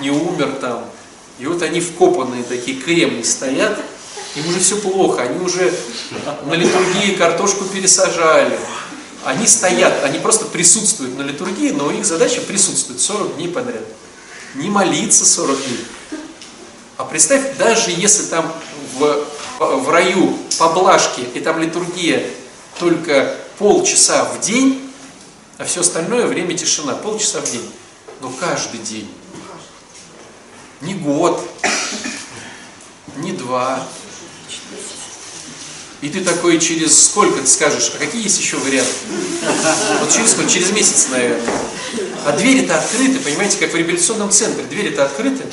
не умер там. И вот они вкопанные такие кремни стоят, им уже все плохо, они уже на литургии картошку пересажали. Они стоят, они просто присутствуют на литургии, но их задача присутствовать 40 дней подряд. Не молиться 40 дней. А представь, даже если там в, в раю поблажки и там литургия только полчаса в день, а все остальное время тишина, полчаса в день. Но каждый день. Не год, не два. И ты такой через сколько ты скажешь, а какие есть еще варианты? Вот через сколько? Через месяц, наверное. А двери-то открыты, понимаете, как в реабилитационном центре. Двери-то открыты.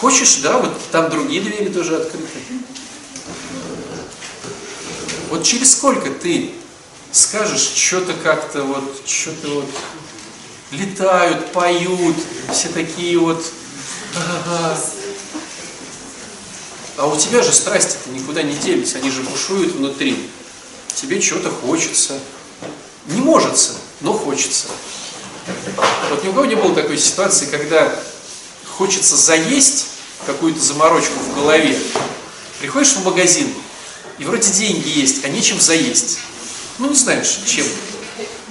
Хочешь, да, вот там другие двери тоже открыты. Вот через сколько ты скажешь, что-то как-то вот, что-то вот летают, поют, все такие вот. А у тебя же страсти-то никуда не делись, они же бушуют внутри. Тебе чего-то хочется. Не можется, но хочется. Вот ни у кого не было такой ситуации, когда хочется заесть какую-то заморочку в голове. Приходишь в магазин, и вроде деньги есть, а нечем заесть. Ну, не знаешь, чем.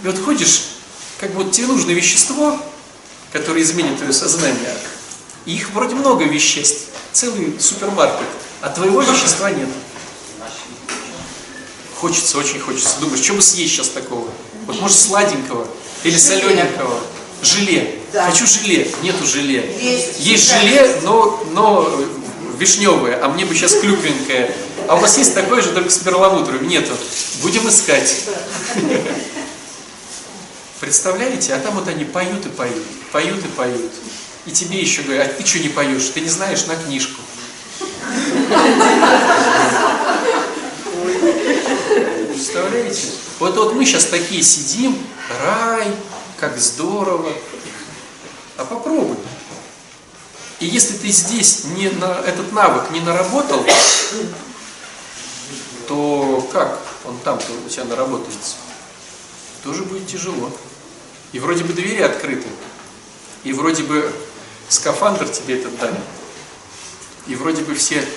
И вот ходишь, как вот тебе нужно вещество, которое изменит твое сознание. И их вроде много веществ, целый супермаркет, а твоего вещества нет. Хочется, очень хочется. Думаешь, что бы съесть сейчас такого? Вот может сладенького или солененького? Желе. Да. Хочу желе. Нету желе. Есть. Есть желе, но, но вишневое, а мне бы сейчас клюквенькое. А у вас есть такое же, только с перламутровым? Нету. Будем искать. Представляете? А там вот они поют и поют, поют и поют. И тебе еще говорят, а ты что не поешь? Ты не знаешь на книжку. Представляете? Вот, вот мы сейчас такие сидим, рай, как здорово. А попробуй. И если ты здесь не на этот навык не наработал, то как он там у тебя наработается? Тоже будет тяжело. И вроде бы двери открыты, и вроде бы скафандр тебе этот дали, и вроде бы все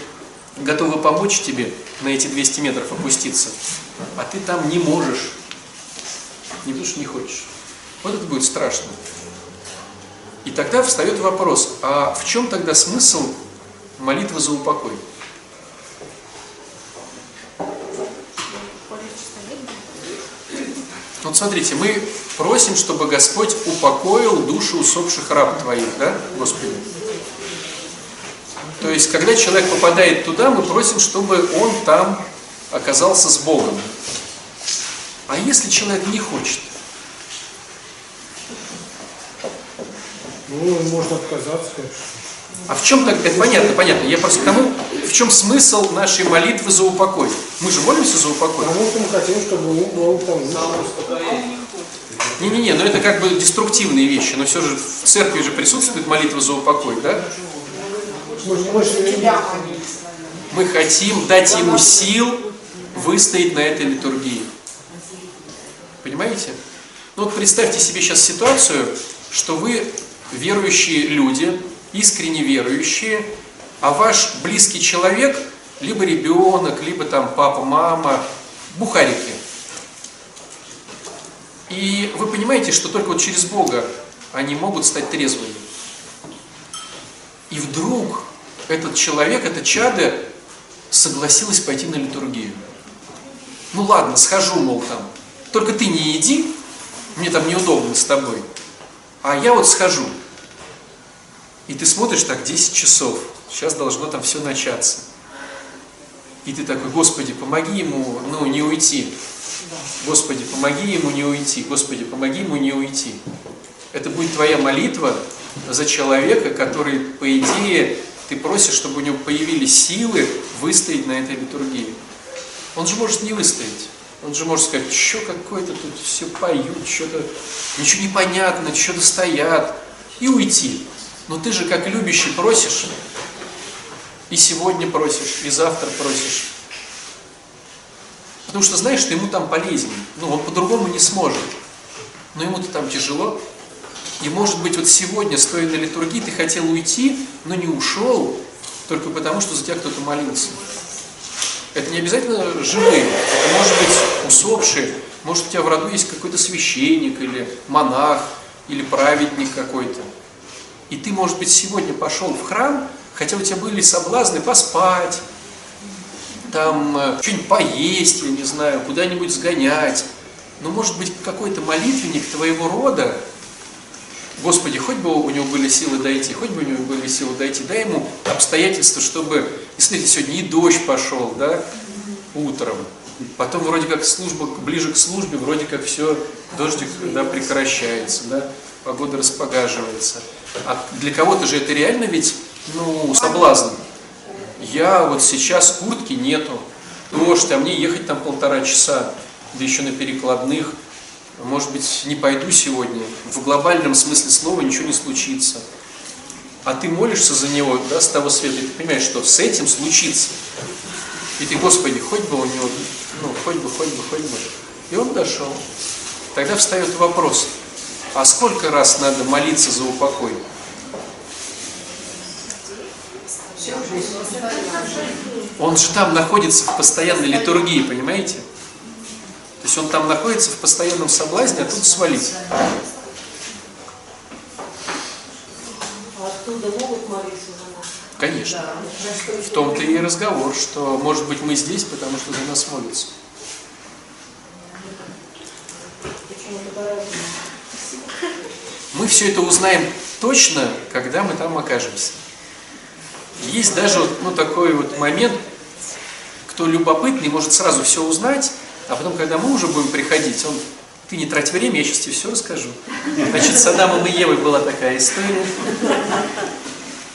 готовы помочь тебе на эти 200 метров опуститься, а ты там не можешь, не потому что не хочешь. Вот это будет страшно. И тогда встает вопрос, а в чем тогда смысл молитвы за упокой? Вот смотрите, мы просим, чтобы Господь упокоил душу усопших раб Твоих, да, Господи? То есть, когда человек попадает туда, мы просим, чтобы он там оказался с Богом. А если человек не хочет? Ну, он может отказаться, конечно. А в чем так? Это понятно, понятно. Я просто к тому, в чем смысл нашей молитвы за упокой? Мы же молимся за упокой. Потому что мы хотим, чтобы он был получше. Не-не-не, но это как бы деструктивные вещи, но все же в церкви же присутствует молитва за упокой, да? Мы Мы хотим дать ему сил выстоять на этой литургии. Понимаете? Ну вот представьте себе сейчас ситуацию, что вы верующие люди, искренне верующие, а ваш близкий человек, либо ребенок, либо там папа, мама, бухарики. И вы понимаете, что только вот через Бога они могут стать трезвыми. И вдруг этот человек, это чадо, согласилась пойти на литургию. Ну ладно, схожу, мол, там. Только ты не иди, мне там неудобно с тобой. А я вот схожу. И ты смотришь так 10 часов. Сейчас должно там все начаться. И ты такой, Господи, помоги ему, ну, не уйти. Господи, помоги ему не уйти. Господи, помоги ему не уйти. Это будет твоя молитва за человека, который, по идее, ты просишь, чтобы у него появились силы выстоять на этой литургии. Он же может не выстоять. Он же может сказать, что какой-то тут все поют, что-то ничего не понятно, что-то стоят, и уйти. Но ты же как любящий просишь, и сегодня просишь, и завтра просишь. Потому что знаешь, что ему там полезнее. Ну, он по-другому не сможет. Но ему-то там тяжело. И может быть вот сегодня, стоя на литургии, ты хотел уйти, но не ушел, только потому, что за тебя кто-то молился. Это не обязательно живые, это может быть усопшие, может у тебя в роду есть какой-то священник или монах, или праведник какой-то. И ты, может быть, сегодня пошел в храм, хотя у тебя были соблазны поспать, там э, что-нибудь поесть, я не знаю, куда-нибудь сгонять. Но может быть какой-то молитвенник твоего рода, Господи, хоть бы у него были силы дойти, хоть бы у него были силы дойти, дай ему обстоятельства, чтобы, если сегодня и дождь пошел, да, утром, потом вроде как служба, ближе к службе, вроде как все, дождик, да, прекращается, да, погода распогаживается. А для кого-то же это реально ведь, ну, соблазн. Я вот сейчас куртки нету, дождь, а мне ехать там полтора часа, да еще на перекладных, может быть, не пойду сегодня, в глобальном смысле слова ничего не случится. А ты молишься за него, да, с того света, и ты понимаешь, что с этим случится. И ты, Господи, хоть бы у него, ну, хоть бы, хоть бы, хоть бы. И он дошел. Тогда встает вопрос, а сколько раз надо молиться за упокой? Он же там находится в постоянной литургии, понимаете? То есть он там находится в постоянном соблазне, а тут свалить. А оттуда могут молиться за нас? Конечно. В том-то и разговор, что, может быть, мы здесь, потому что за нас молятся. Почему-то. Мы все это узнаем точно, когда мы там окажемся. Есть даже вот, ну, такой вот момент, кто любопытный, может сразу все узнать, а потом, когда мы уже будем приходить, он, ты не трать время, я сейчас тебе все расскажу. Значит, с Адамом и Евой была такая история.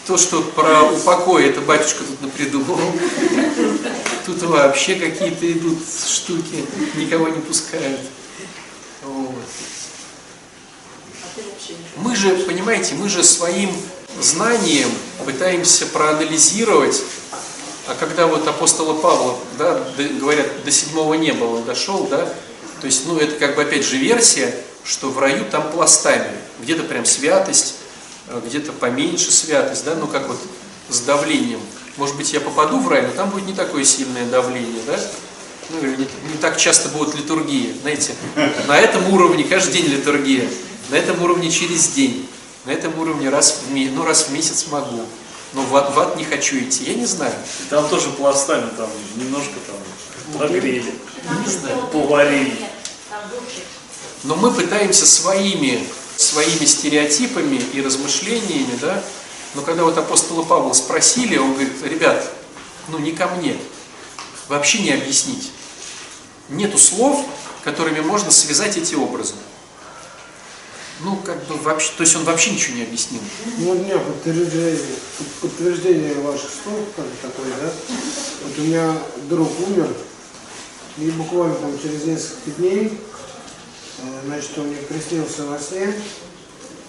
То, что про упокой, это батюшка тут напридумывал. Тут вообще какие-то идут штуки, никого не пускают. Мы же, понимаете, мы же своим знанием пытаемся проанализировать, а когда вот апостола Павла, да, говорят, до седьмого неба он дошел, да, то есть, ну, это как бы опять же версия, что в раю там пластами, где-то прям святость, э, где-то поменьше святость, да, ну, как вот с давлением. Может быть, я попаду в рай, но там будет не такое сильное давление, да, ну, или не, не так часто будут литургии, знаете, на этом уровне каждый день литургия, на этом уровне через день, на этом уровне раз в, ну, раз в месяц могу, но в ад, в ад не хочу идти, я не знаю. И там тоже пластами, там немножко там прогрели, Не знаю. поварили. Но мы пытаемся своими, своими стереотипами и размышлениями, да, но когда вот апостола Павла спросили, он говорит, ребят, ну не ко мне, вообще не объяснить. Нету слов, которыми можно связать эти образы. Ну, как бы вообще, то есть он вообще ничего не объяснил. Ну, меня подтверждение, подтверждение ваших слов, как такое, да? Вот у меня друг умер, и буквально там через несколько дней, э, значит, он мне приснился во сне,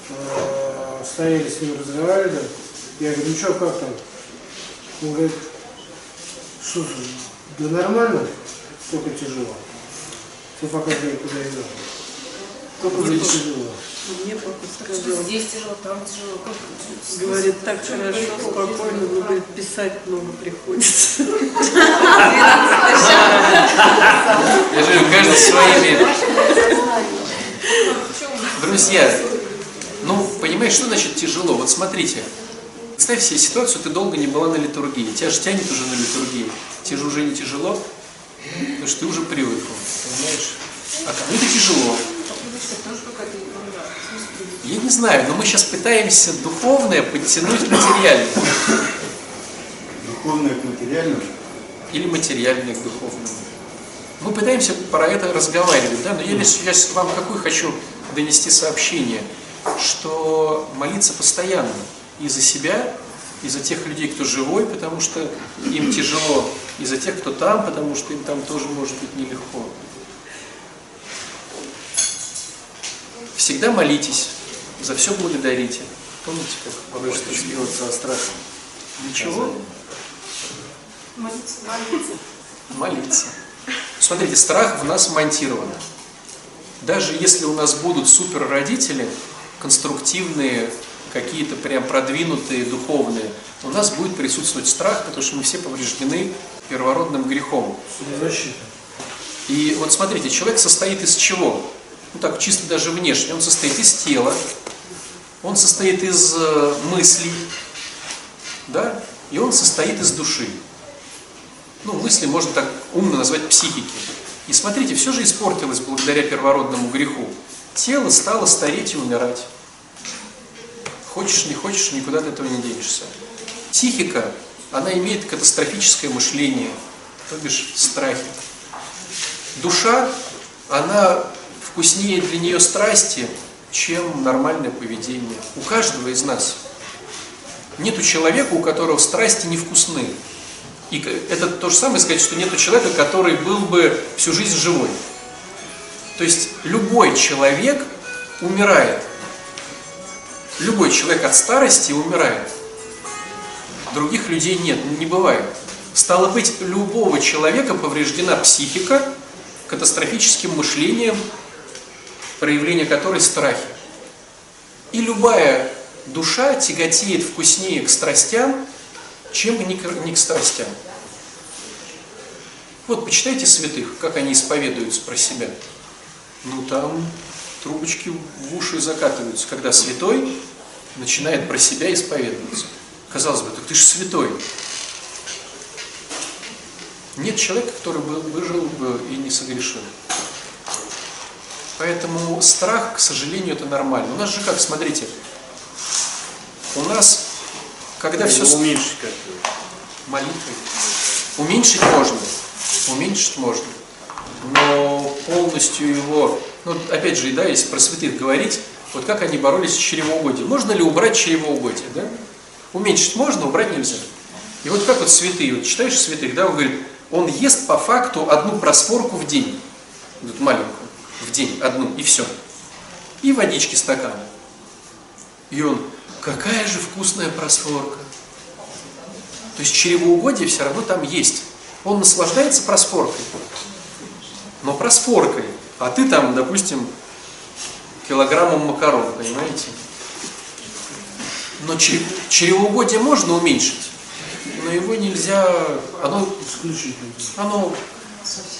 э, стояли с ним, разговаривали, я говорю, ну что, как там? Он говорит, что, да нормально, только тяжело. Все пока не надо. Только Ну, тяжело. Мне папа сказал, Здесь тяжело, там тяжело. Говорит, так хорошо, спокойно, но, говорит, писать много приходится. Я же каждый своими. Друзья, ну, понимаешь, что значит тяжело? Вот смотрите, представь себе ситуацию, ты долго не была на литургии, тебя же тянет уже на литургии, тебе же уже не тяжело, потому что ты уже привыкла, понимаешь? А кому-то тяжело. Я не знаю, но мы сейчас пытаемся духовное подтянуть к материальному. Духовное к материальному. или материальное к духовному. Мы пытаемся про это разговаривать, да, но я лишь сейчас вам какое хочу донести сообщение, что молиться постоянно и за себя, и за тех людей, кто живой, потому что им тяжело, и за тех, кто там, потому что им там тоже может быть нелегко. Всегда молитесь, за все благодарите. Помните, как что сделать со страхом. Ничего, Молиться, молиться. молиться. Смотрите, страх в нас вмонтирован. Даже если у нас будут супер родители, конструктивные, какие-то прям продвинутые, духовные, у нас будет присутствовать страх, потому что мы все повреждены первородным грехом. Защита. И вот смотрите, человек состоит из чего? Ну так, чисто даже внешне. Он состоит из тела, он состоит из э, мыслей, да, и он состоит из души. Ну, мысли можно так умно назвать психики. И смотрите, все же испортилось благодаря первородному греху. Тело стало стареть и умирать. Хочешь, не хочешь, никуда от этого не денешься. Психика, она имеет катастрофическое мышление, то бишь страхи. Душа, она вкуснее для нее страсти, чем нормальное поведение. У каждого из нас. Нету человека, у которого страсти невкусны. И это то же самое сказать, что нету человека, который был бы всю жизнь живой. То есть любой человек умирает. Любой человек от старости умирает. Других людей нет, не бывает. Стало быть, любого человека повреждена психика катастрофическим мышлением, проявление которой страхи. И любая душа тяготеет вкуснее к страстям, чем не к, страстям. Вот почитайте святых, как они исповедуются про себя. Ну там трубочки в уши закатываются, когда святой начинает про себя исповедоваться. Казалось бы, так ты же святой. Нет человека, который бы выжил бы и не согрешил. Поэтому страх, к сожалению, это нормально. У нас же как, смотрите, у нас, когда все... Его уменьшить как-то. Молитвой. Уменьшить можно. Уменьшить можно. Но полностью его... Ну, опять же, да, если про святых говорить, вот как они боролись с чревоугодием. Можно ли убрать чревоугодие, да? Уменьшить можно, убрать нельзя. И вот как вот святые, вот читаешь святых, да, он говорит, он ест по факту одну просфорку в день. Вот маленькую. В день одну, и все. И водички стакан. И он, какая же вкусная просфорка. То есть чревоугодие все равно там есть. Он наслаждается просфоркой. Но просфоркой. А ты там, допустим, килограммом макарон, понимаете? Но чревоугодие можно уменьшить, но его нельзя, оно, оно,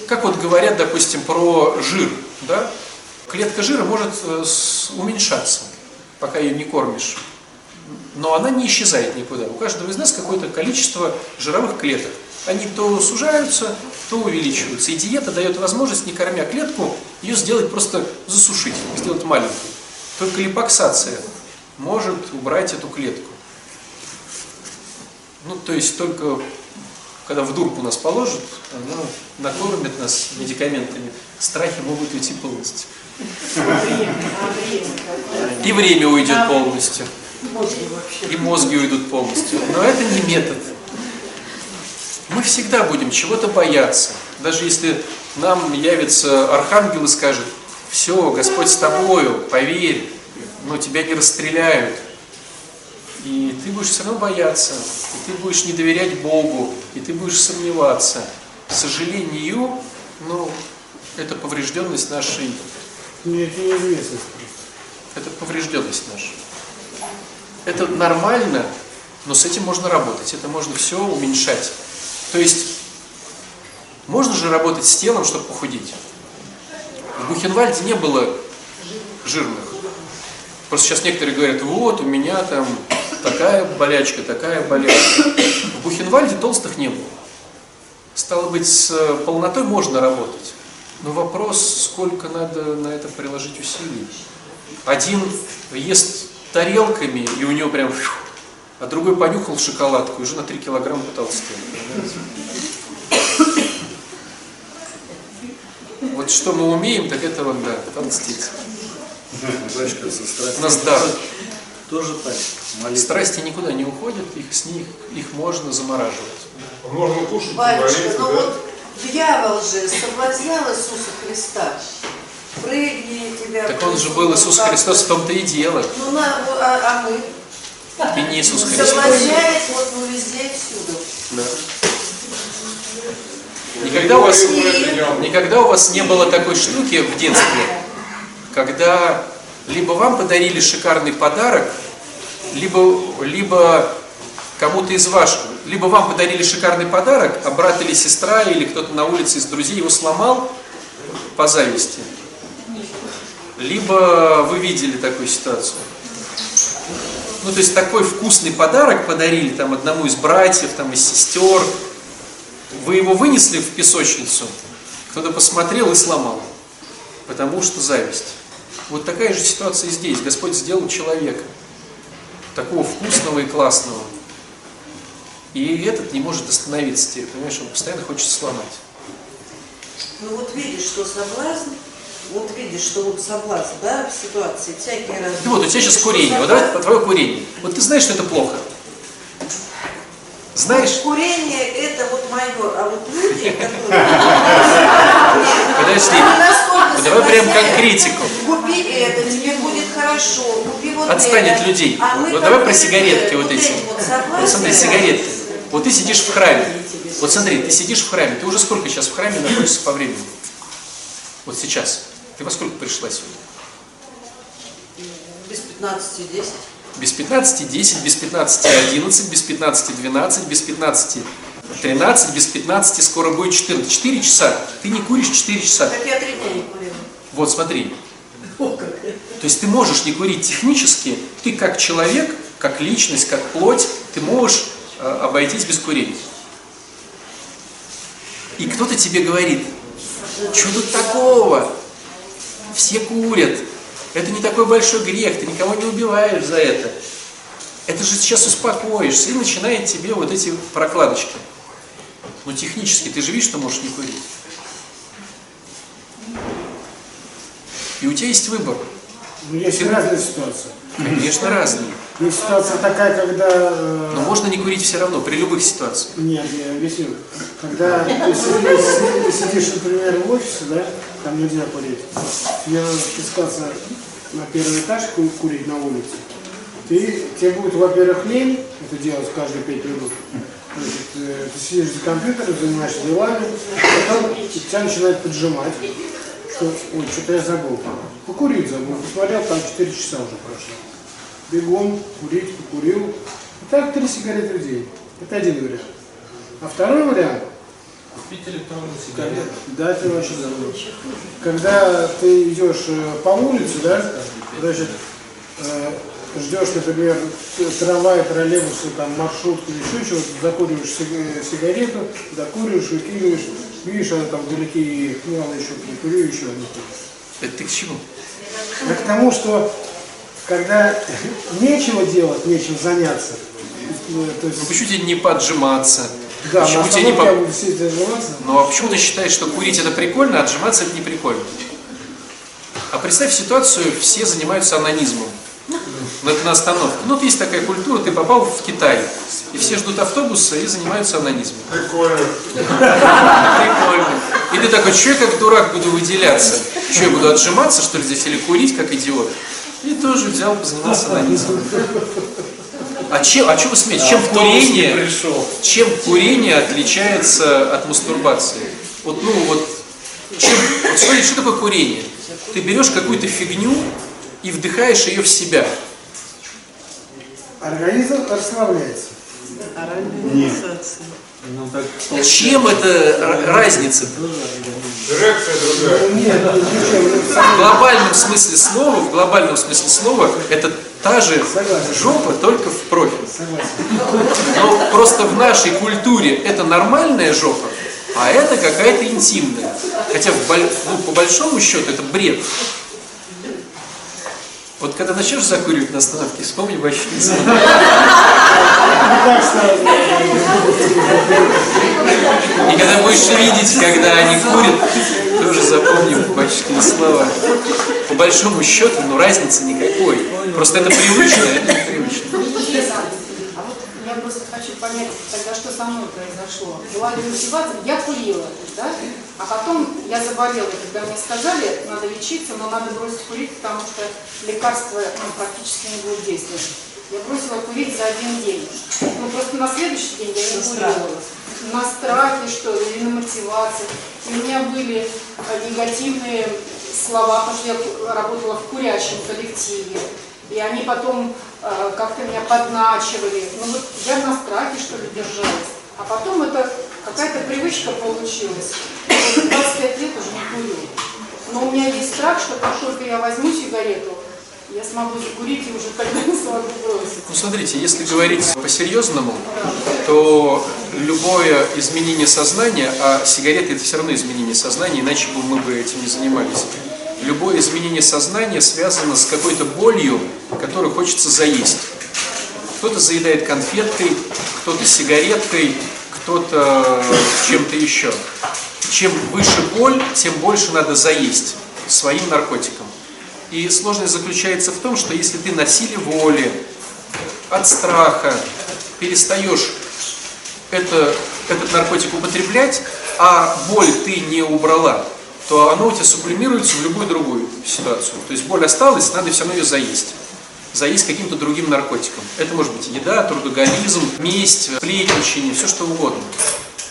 как вот говорят, допустим, про жир, да? Клетка жира может э, уменьшаться, пока ее не кормишь. Но она не исчезает никуда. У каждого из нас какое-то количество жировых клеток. Они то сужаются, то увеличиваются. И диета дает возможность, не кормя клетку, ее сделать просто засушить, сделать маленькой. Только липоксация может убрать эту клетку. Ну, то есть только когда в дурку нас положат, она накормит нас медикаментами, страхи могут уйти полностью. И время уйдет полностью. И мозги уйдут полностью. Но это не метод. Мы всегда будем чего-то бояться. Даже если нам явится архангел и скажет, все, Господь с тобою, поверь, но тебя не расстреляют. И ты будешь все равно бояться, и ты будешь не доверять Богу, и ты будешь сомневаться. К сожалению, ну, это поврежденность нашей, Мне это неизвестно. это поврежденность наша. Это нормально, но с этим можно работать, это можно все уменьшать. То есть, можно же работать с телом, чтобы похудеть. В Бухенвальде не было жирных. Просто сейчас некоторые говорят, вот, у меня там такая болячка, такая болячка. В Бухенвальде толстых не было. Стало быть, с полнотой можно работать. Но вопрос, сколько надо на это приложить усилий. Один ест тарелками, и у него прям... А другой понюхал шоколадку, и уже на 3 килограмма потолстел. Вот что мы умеем, так это вот, да, толстеть. У нас дар. Тоже так. Молитва. Страсти никуда не уходят, их с них их можно замораживать. Можно кушать, Батюшка, говорить, ну да? вот дьявол же соблазнял Иисуса Христа. Прыгни тебя. Так он же был Иисус. Христос, в том-то и дело. Ну, на, а, а мы? Ты не Иисус Христос. Соблазняет вот ну, везде и всюду. Да. Никогда у вас, никогда у вас не было такой штуки в детстве, когда либо вам подарили шикарный подарок, либо, либо кому-то из ваших, либо вам подарили шикарный подарок, а брат или сестра, или кто-то на улице из друзей его сломал по зависти, либо вы видели такую ситуацию. Ну, то есть такой вкусный подарок подарили там одному из братьев, там из сестер, вы его вынесли в песочницу, кто-то посмотрел и сломал, потому что зависть. Вот такая же ситуация и здесь. Господь сделал человека, такого вкусного и классного. И этот не может остановиться тебе, понимаешь, он постоянно хочет сломать. Ну вот видишь, что соблазн, вот видишь, что вот соблазн, да, в ситуации всякие разные. Ну вот, у тебя сейчас курение, вот давай по твое курение. Вот ты знаешь, что это плохо. Знаешь, Курение это вот мое, а вот люди, которые... подожди, давай прям соблазняют. конкретику. Купи это, тебе будет хорошо, купи вот Отстань от людей. А Вот как давай про сигаретки вот эти. вот смотри, сигаретки. Вот ты сидишь в храме. Вот смотри, ты сидишь в храме. Ты уже сколько сейчас в храме находишься по времени? Вот сейчас. Ты во сколько пришла сегодня? Без 15 10. Без 15 10, без 15 11, без 15 12, без 15 13, без 15 скоро будет 14. 4 часа. Ты не куришь 4 часа. Так я три дня не курила. Вот смотри. То есть ты можешь не курить технически, ты как человек, как личность, как плоть, ты можешь э, обойтись без курения. И кто-то тебе говорит, что тут такого? Все курят. Это не такой большой грех, ты никого не убиваешь за это. Это же сейчас успокоишься и начинает тебе вот эти прокладочки. Но технически ты же видишь, что можешь не курить. И у тебя есть выбор. Ну, есть разные ситуации. Конечно, разные. Есть ситуация такая, когда... э, Но можно не курить все равно, при любых ситуациях. Нет, я объясню. Когда ты сидишь, сидишь, например, в офисе, да, там нельзя курить, надо спускаться на первый этаж ку- курить на улице. Ты, тебе будет, во-первых, лень это делать каждые пять минут. Значит, э, ты сидишь за компьютером, занимаешься делами, потом тебя начинает поджимать, что, ой, что-то я забыл. Покурить забыл, посмотрел, там 4 часа уже прошло. Бегом, курить, покурил. И так три сигареты в день. Это один вариант. А второй вариант, Купить электронную сигарету. да, ты вообще забыл. Когда ты идешь э, по улице, да, значит, э, ждешь, например, трамвай, троллейбусы, там, маршрутку, еще чего-то, закуриваешь сига- сигарету, докуриваешь, выкидываешь, видишь, она там вдалеке, и, ну, ладно, еще прикурю, еще одну. Это ты к чему? А к тому, что когда нечего делать, нечем заняться, э, то есть, Ну почему тебе не поджиматься? да, на почему тебе не по... Ну а почему ты считаешь, что курить это прикольно, а отжиматься это не прикольно? А представь ситуацию, все занимаются анонизмом. Ну, это на остановке. Ну, вот есть такая культура, ты попал в Китай, и все ждут автобуса и занимаются анонизмом. Прикольно. Прикольно. И ты такой, что я как дурак буду выделяться? Что я буду отжиматься, что ли, здесь, или курить, как идиот? И тоже взял, позанимался анонизмом. А чем, а что вы смеетесь? Чем курение, чем курение отличается от мастурбации? Вот, ну, вот, чем, вот смотри, что такое курение? Ты берешь какую-то фигню и вдыхаешь ее в себя. организм расслабляется. Ну так Чем это разница? Дирекция другая. Нет, ну, ничего, ну, В глобальном смысле слова, в глобальном смысле слова, это та же Согласен. жопа, только в профиль. согласен. Но просто в нашей культуре это нормальная жопа, а это какая-то интимная. Хотя в ну, по большому счету это бред. Вот когда начнешь закуривать на остановке, вспомни сразу. И когда будешь видеть, когда они курят, тоже запомни Бащинские слова. По большому счету, ну разницы никакой. Просто это привычно, это непривычно. А вот я просто хочу понять, тогда что со мной произошло. Была ли мотивация? Я курила, да? А потом я заболела, когда мне сказали, надо лечиться, но надо бросить курить, потому что лекарства ну, практически не будут действовать. Я бросила курить за один день. Ну просто на следующий день я не курила. На страхе, что ли, или на мотивации. И у меня были э, негативные слова, потому что я работала в курящем коллективе. И они потом э, как-то меня подначивали. Ну вот я на страхе, что ли, держалась. А потом это какая-то привычка получилась. Вот 25 лет уже не курю. Но у меня есть страх, что как только я возьму сигарету, я смогу закурить и уже тогда не смогу бросить. Ну, смотрите, если говорить по-серьезному, то любое изменение сознания, а сигареты это все равно изменение сознания, иначе бы мы бы этим не занимались. Любое изменение сознания связано с какой-то болью, которую хочется заесть. Кто-то заедает конфеткой, кто-то сигареткой, кто-то чем-то еще. Чем выше боль, тем больше надо заесть своим наркотиком. И сложность заключается в том, что если ты на силе воли, от страха перестаешь это, этот наркотик употреблять, а боль ты не убрала, то оно у тебя сублимируется в любую другую ситуацию. То есть боль осталась, надо все равно ее заесть. Заесть каким-то другим наркотиком. Это может быть еда, трудоголизм, месть, сплетничание, все что угодно.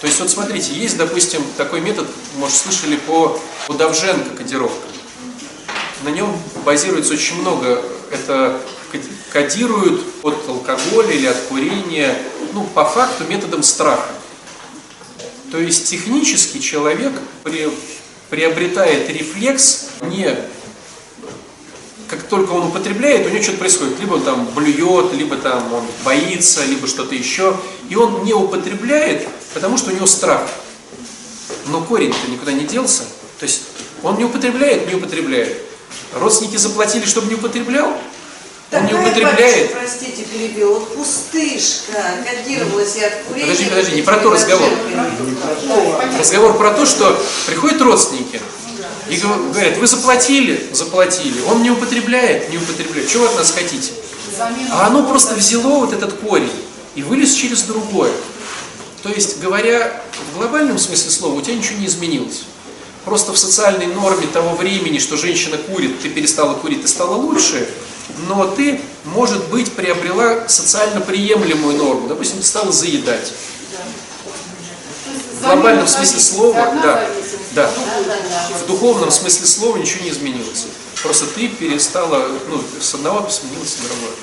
То есть вот смотрите, есть, допустим, такой метод, может, слышали по Удовженко кодировка. На нем базируется очень много. Это кодируют от алкоголя или от курения, ну, по факту методом страха. То есть технически человек при, приобретает рефлекс не как только он употребляет, у него что-то происходит. Либо он там блюет, либо там он боится, либо что-то еще. И он не употребляет, потому что у него страх. Но корень-то никуда не делся. То есть он не употребляет, не употребляет. Родственники заплатили, чтобы не употреблял? Он не употребляет. батюшка, простите, перебил, вот пустышка кодировалась и от курения. Подожди, подожди, не про то разговор. Разговор про то, что приходят родственники и гов- говорят, вы заплатили? Заплатили. Он не употребляет? Не употребляет. Чего вы от нас хотите? А оно просто взяло вот этот корень и вылез через другое. То есть, говоря в глобальном смысле слова, у тебя ничего не изменилось. Просто в социальной норме того времени, что женщина курит, ты перестала курить, ты стала лучше, но ты, может быть, приобрела социально приемлемую норму. Допустим, ты стала заедать. В глобальном смысле слова, да, да. В духовном смысле слова ничего не изменилось. Просто ты перестала, ну, с одного сменилась на другое.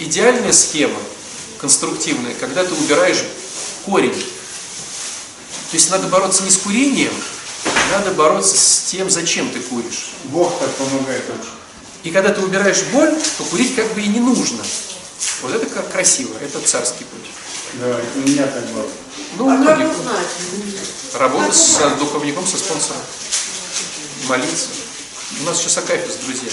Идеальная схема, конструктивная, когда ты убираешь корень. То есть надо бороться не с курением, надо бороться с тем, зачем ты куришь. Бог так помогает очень. И когда ты убираешь боль, то курить как бы и не нужно. Вот это как красиво, это царский путь. Да, это у меня так было. Ну, А многих узнать? работать с духовником, со спонсором, молиться. У нас сейчас акафист, друзья.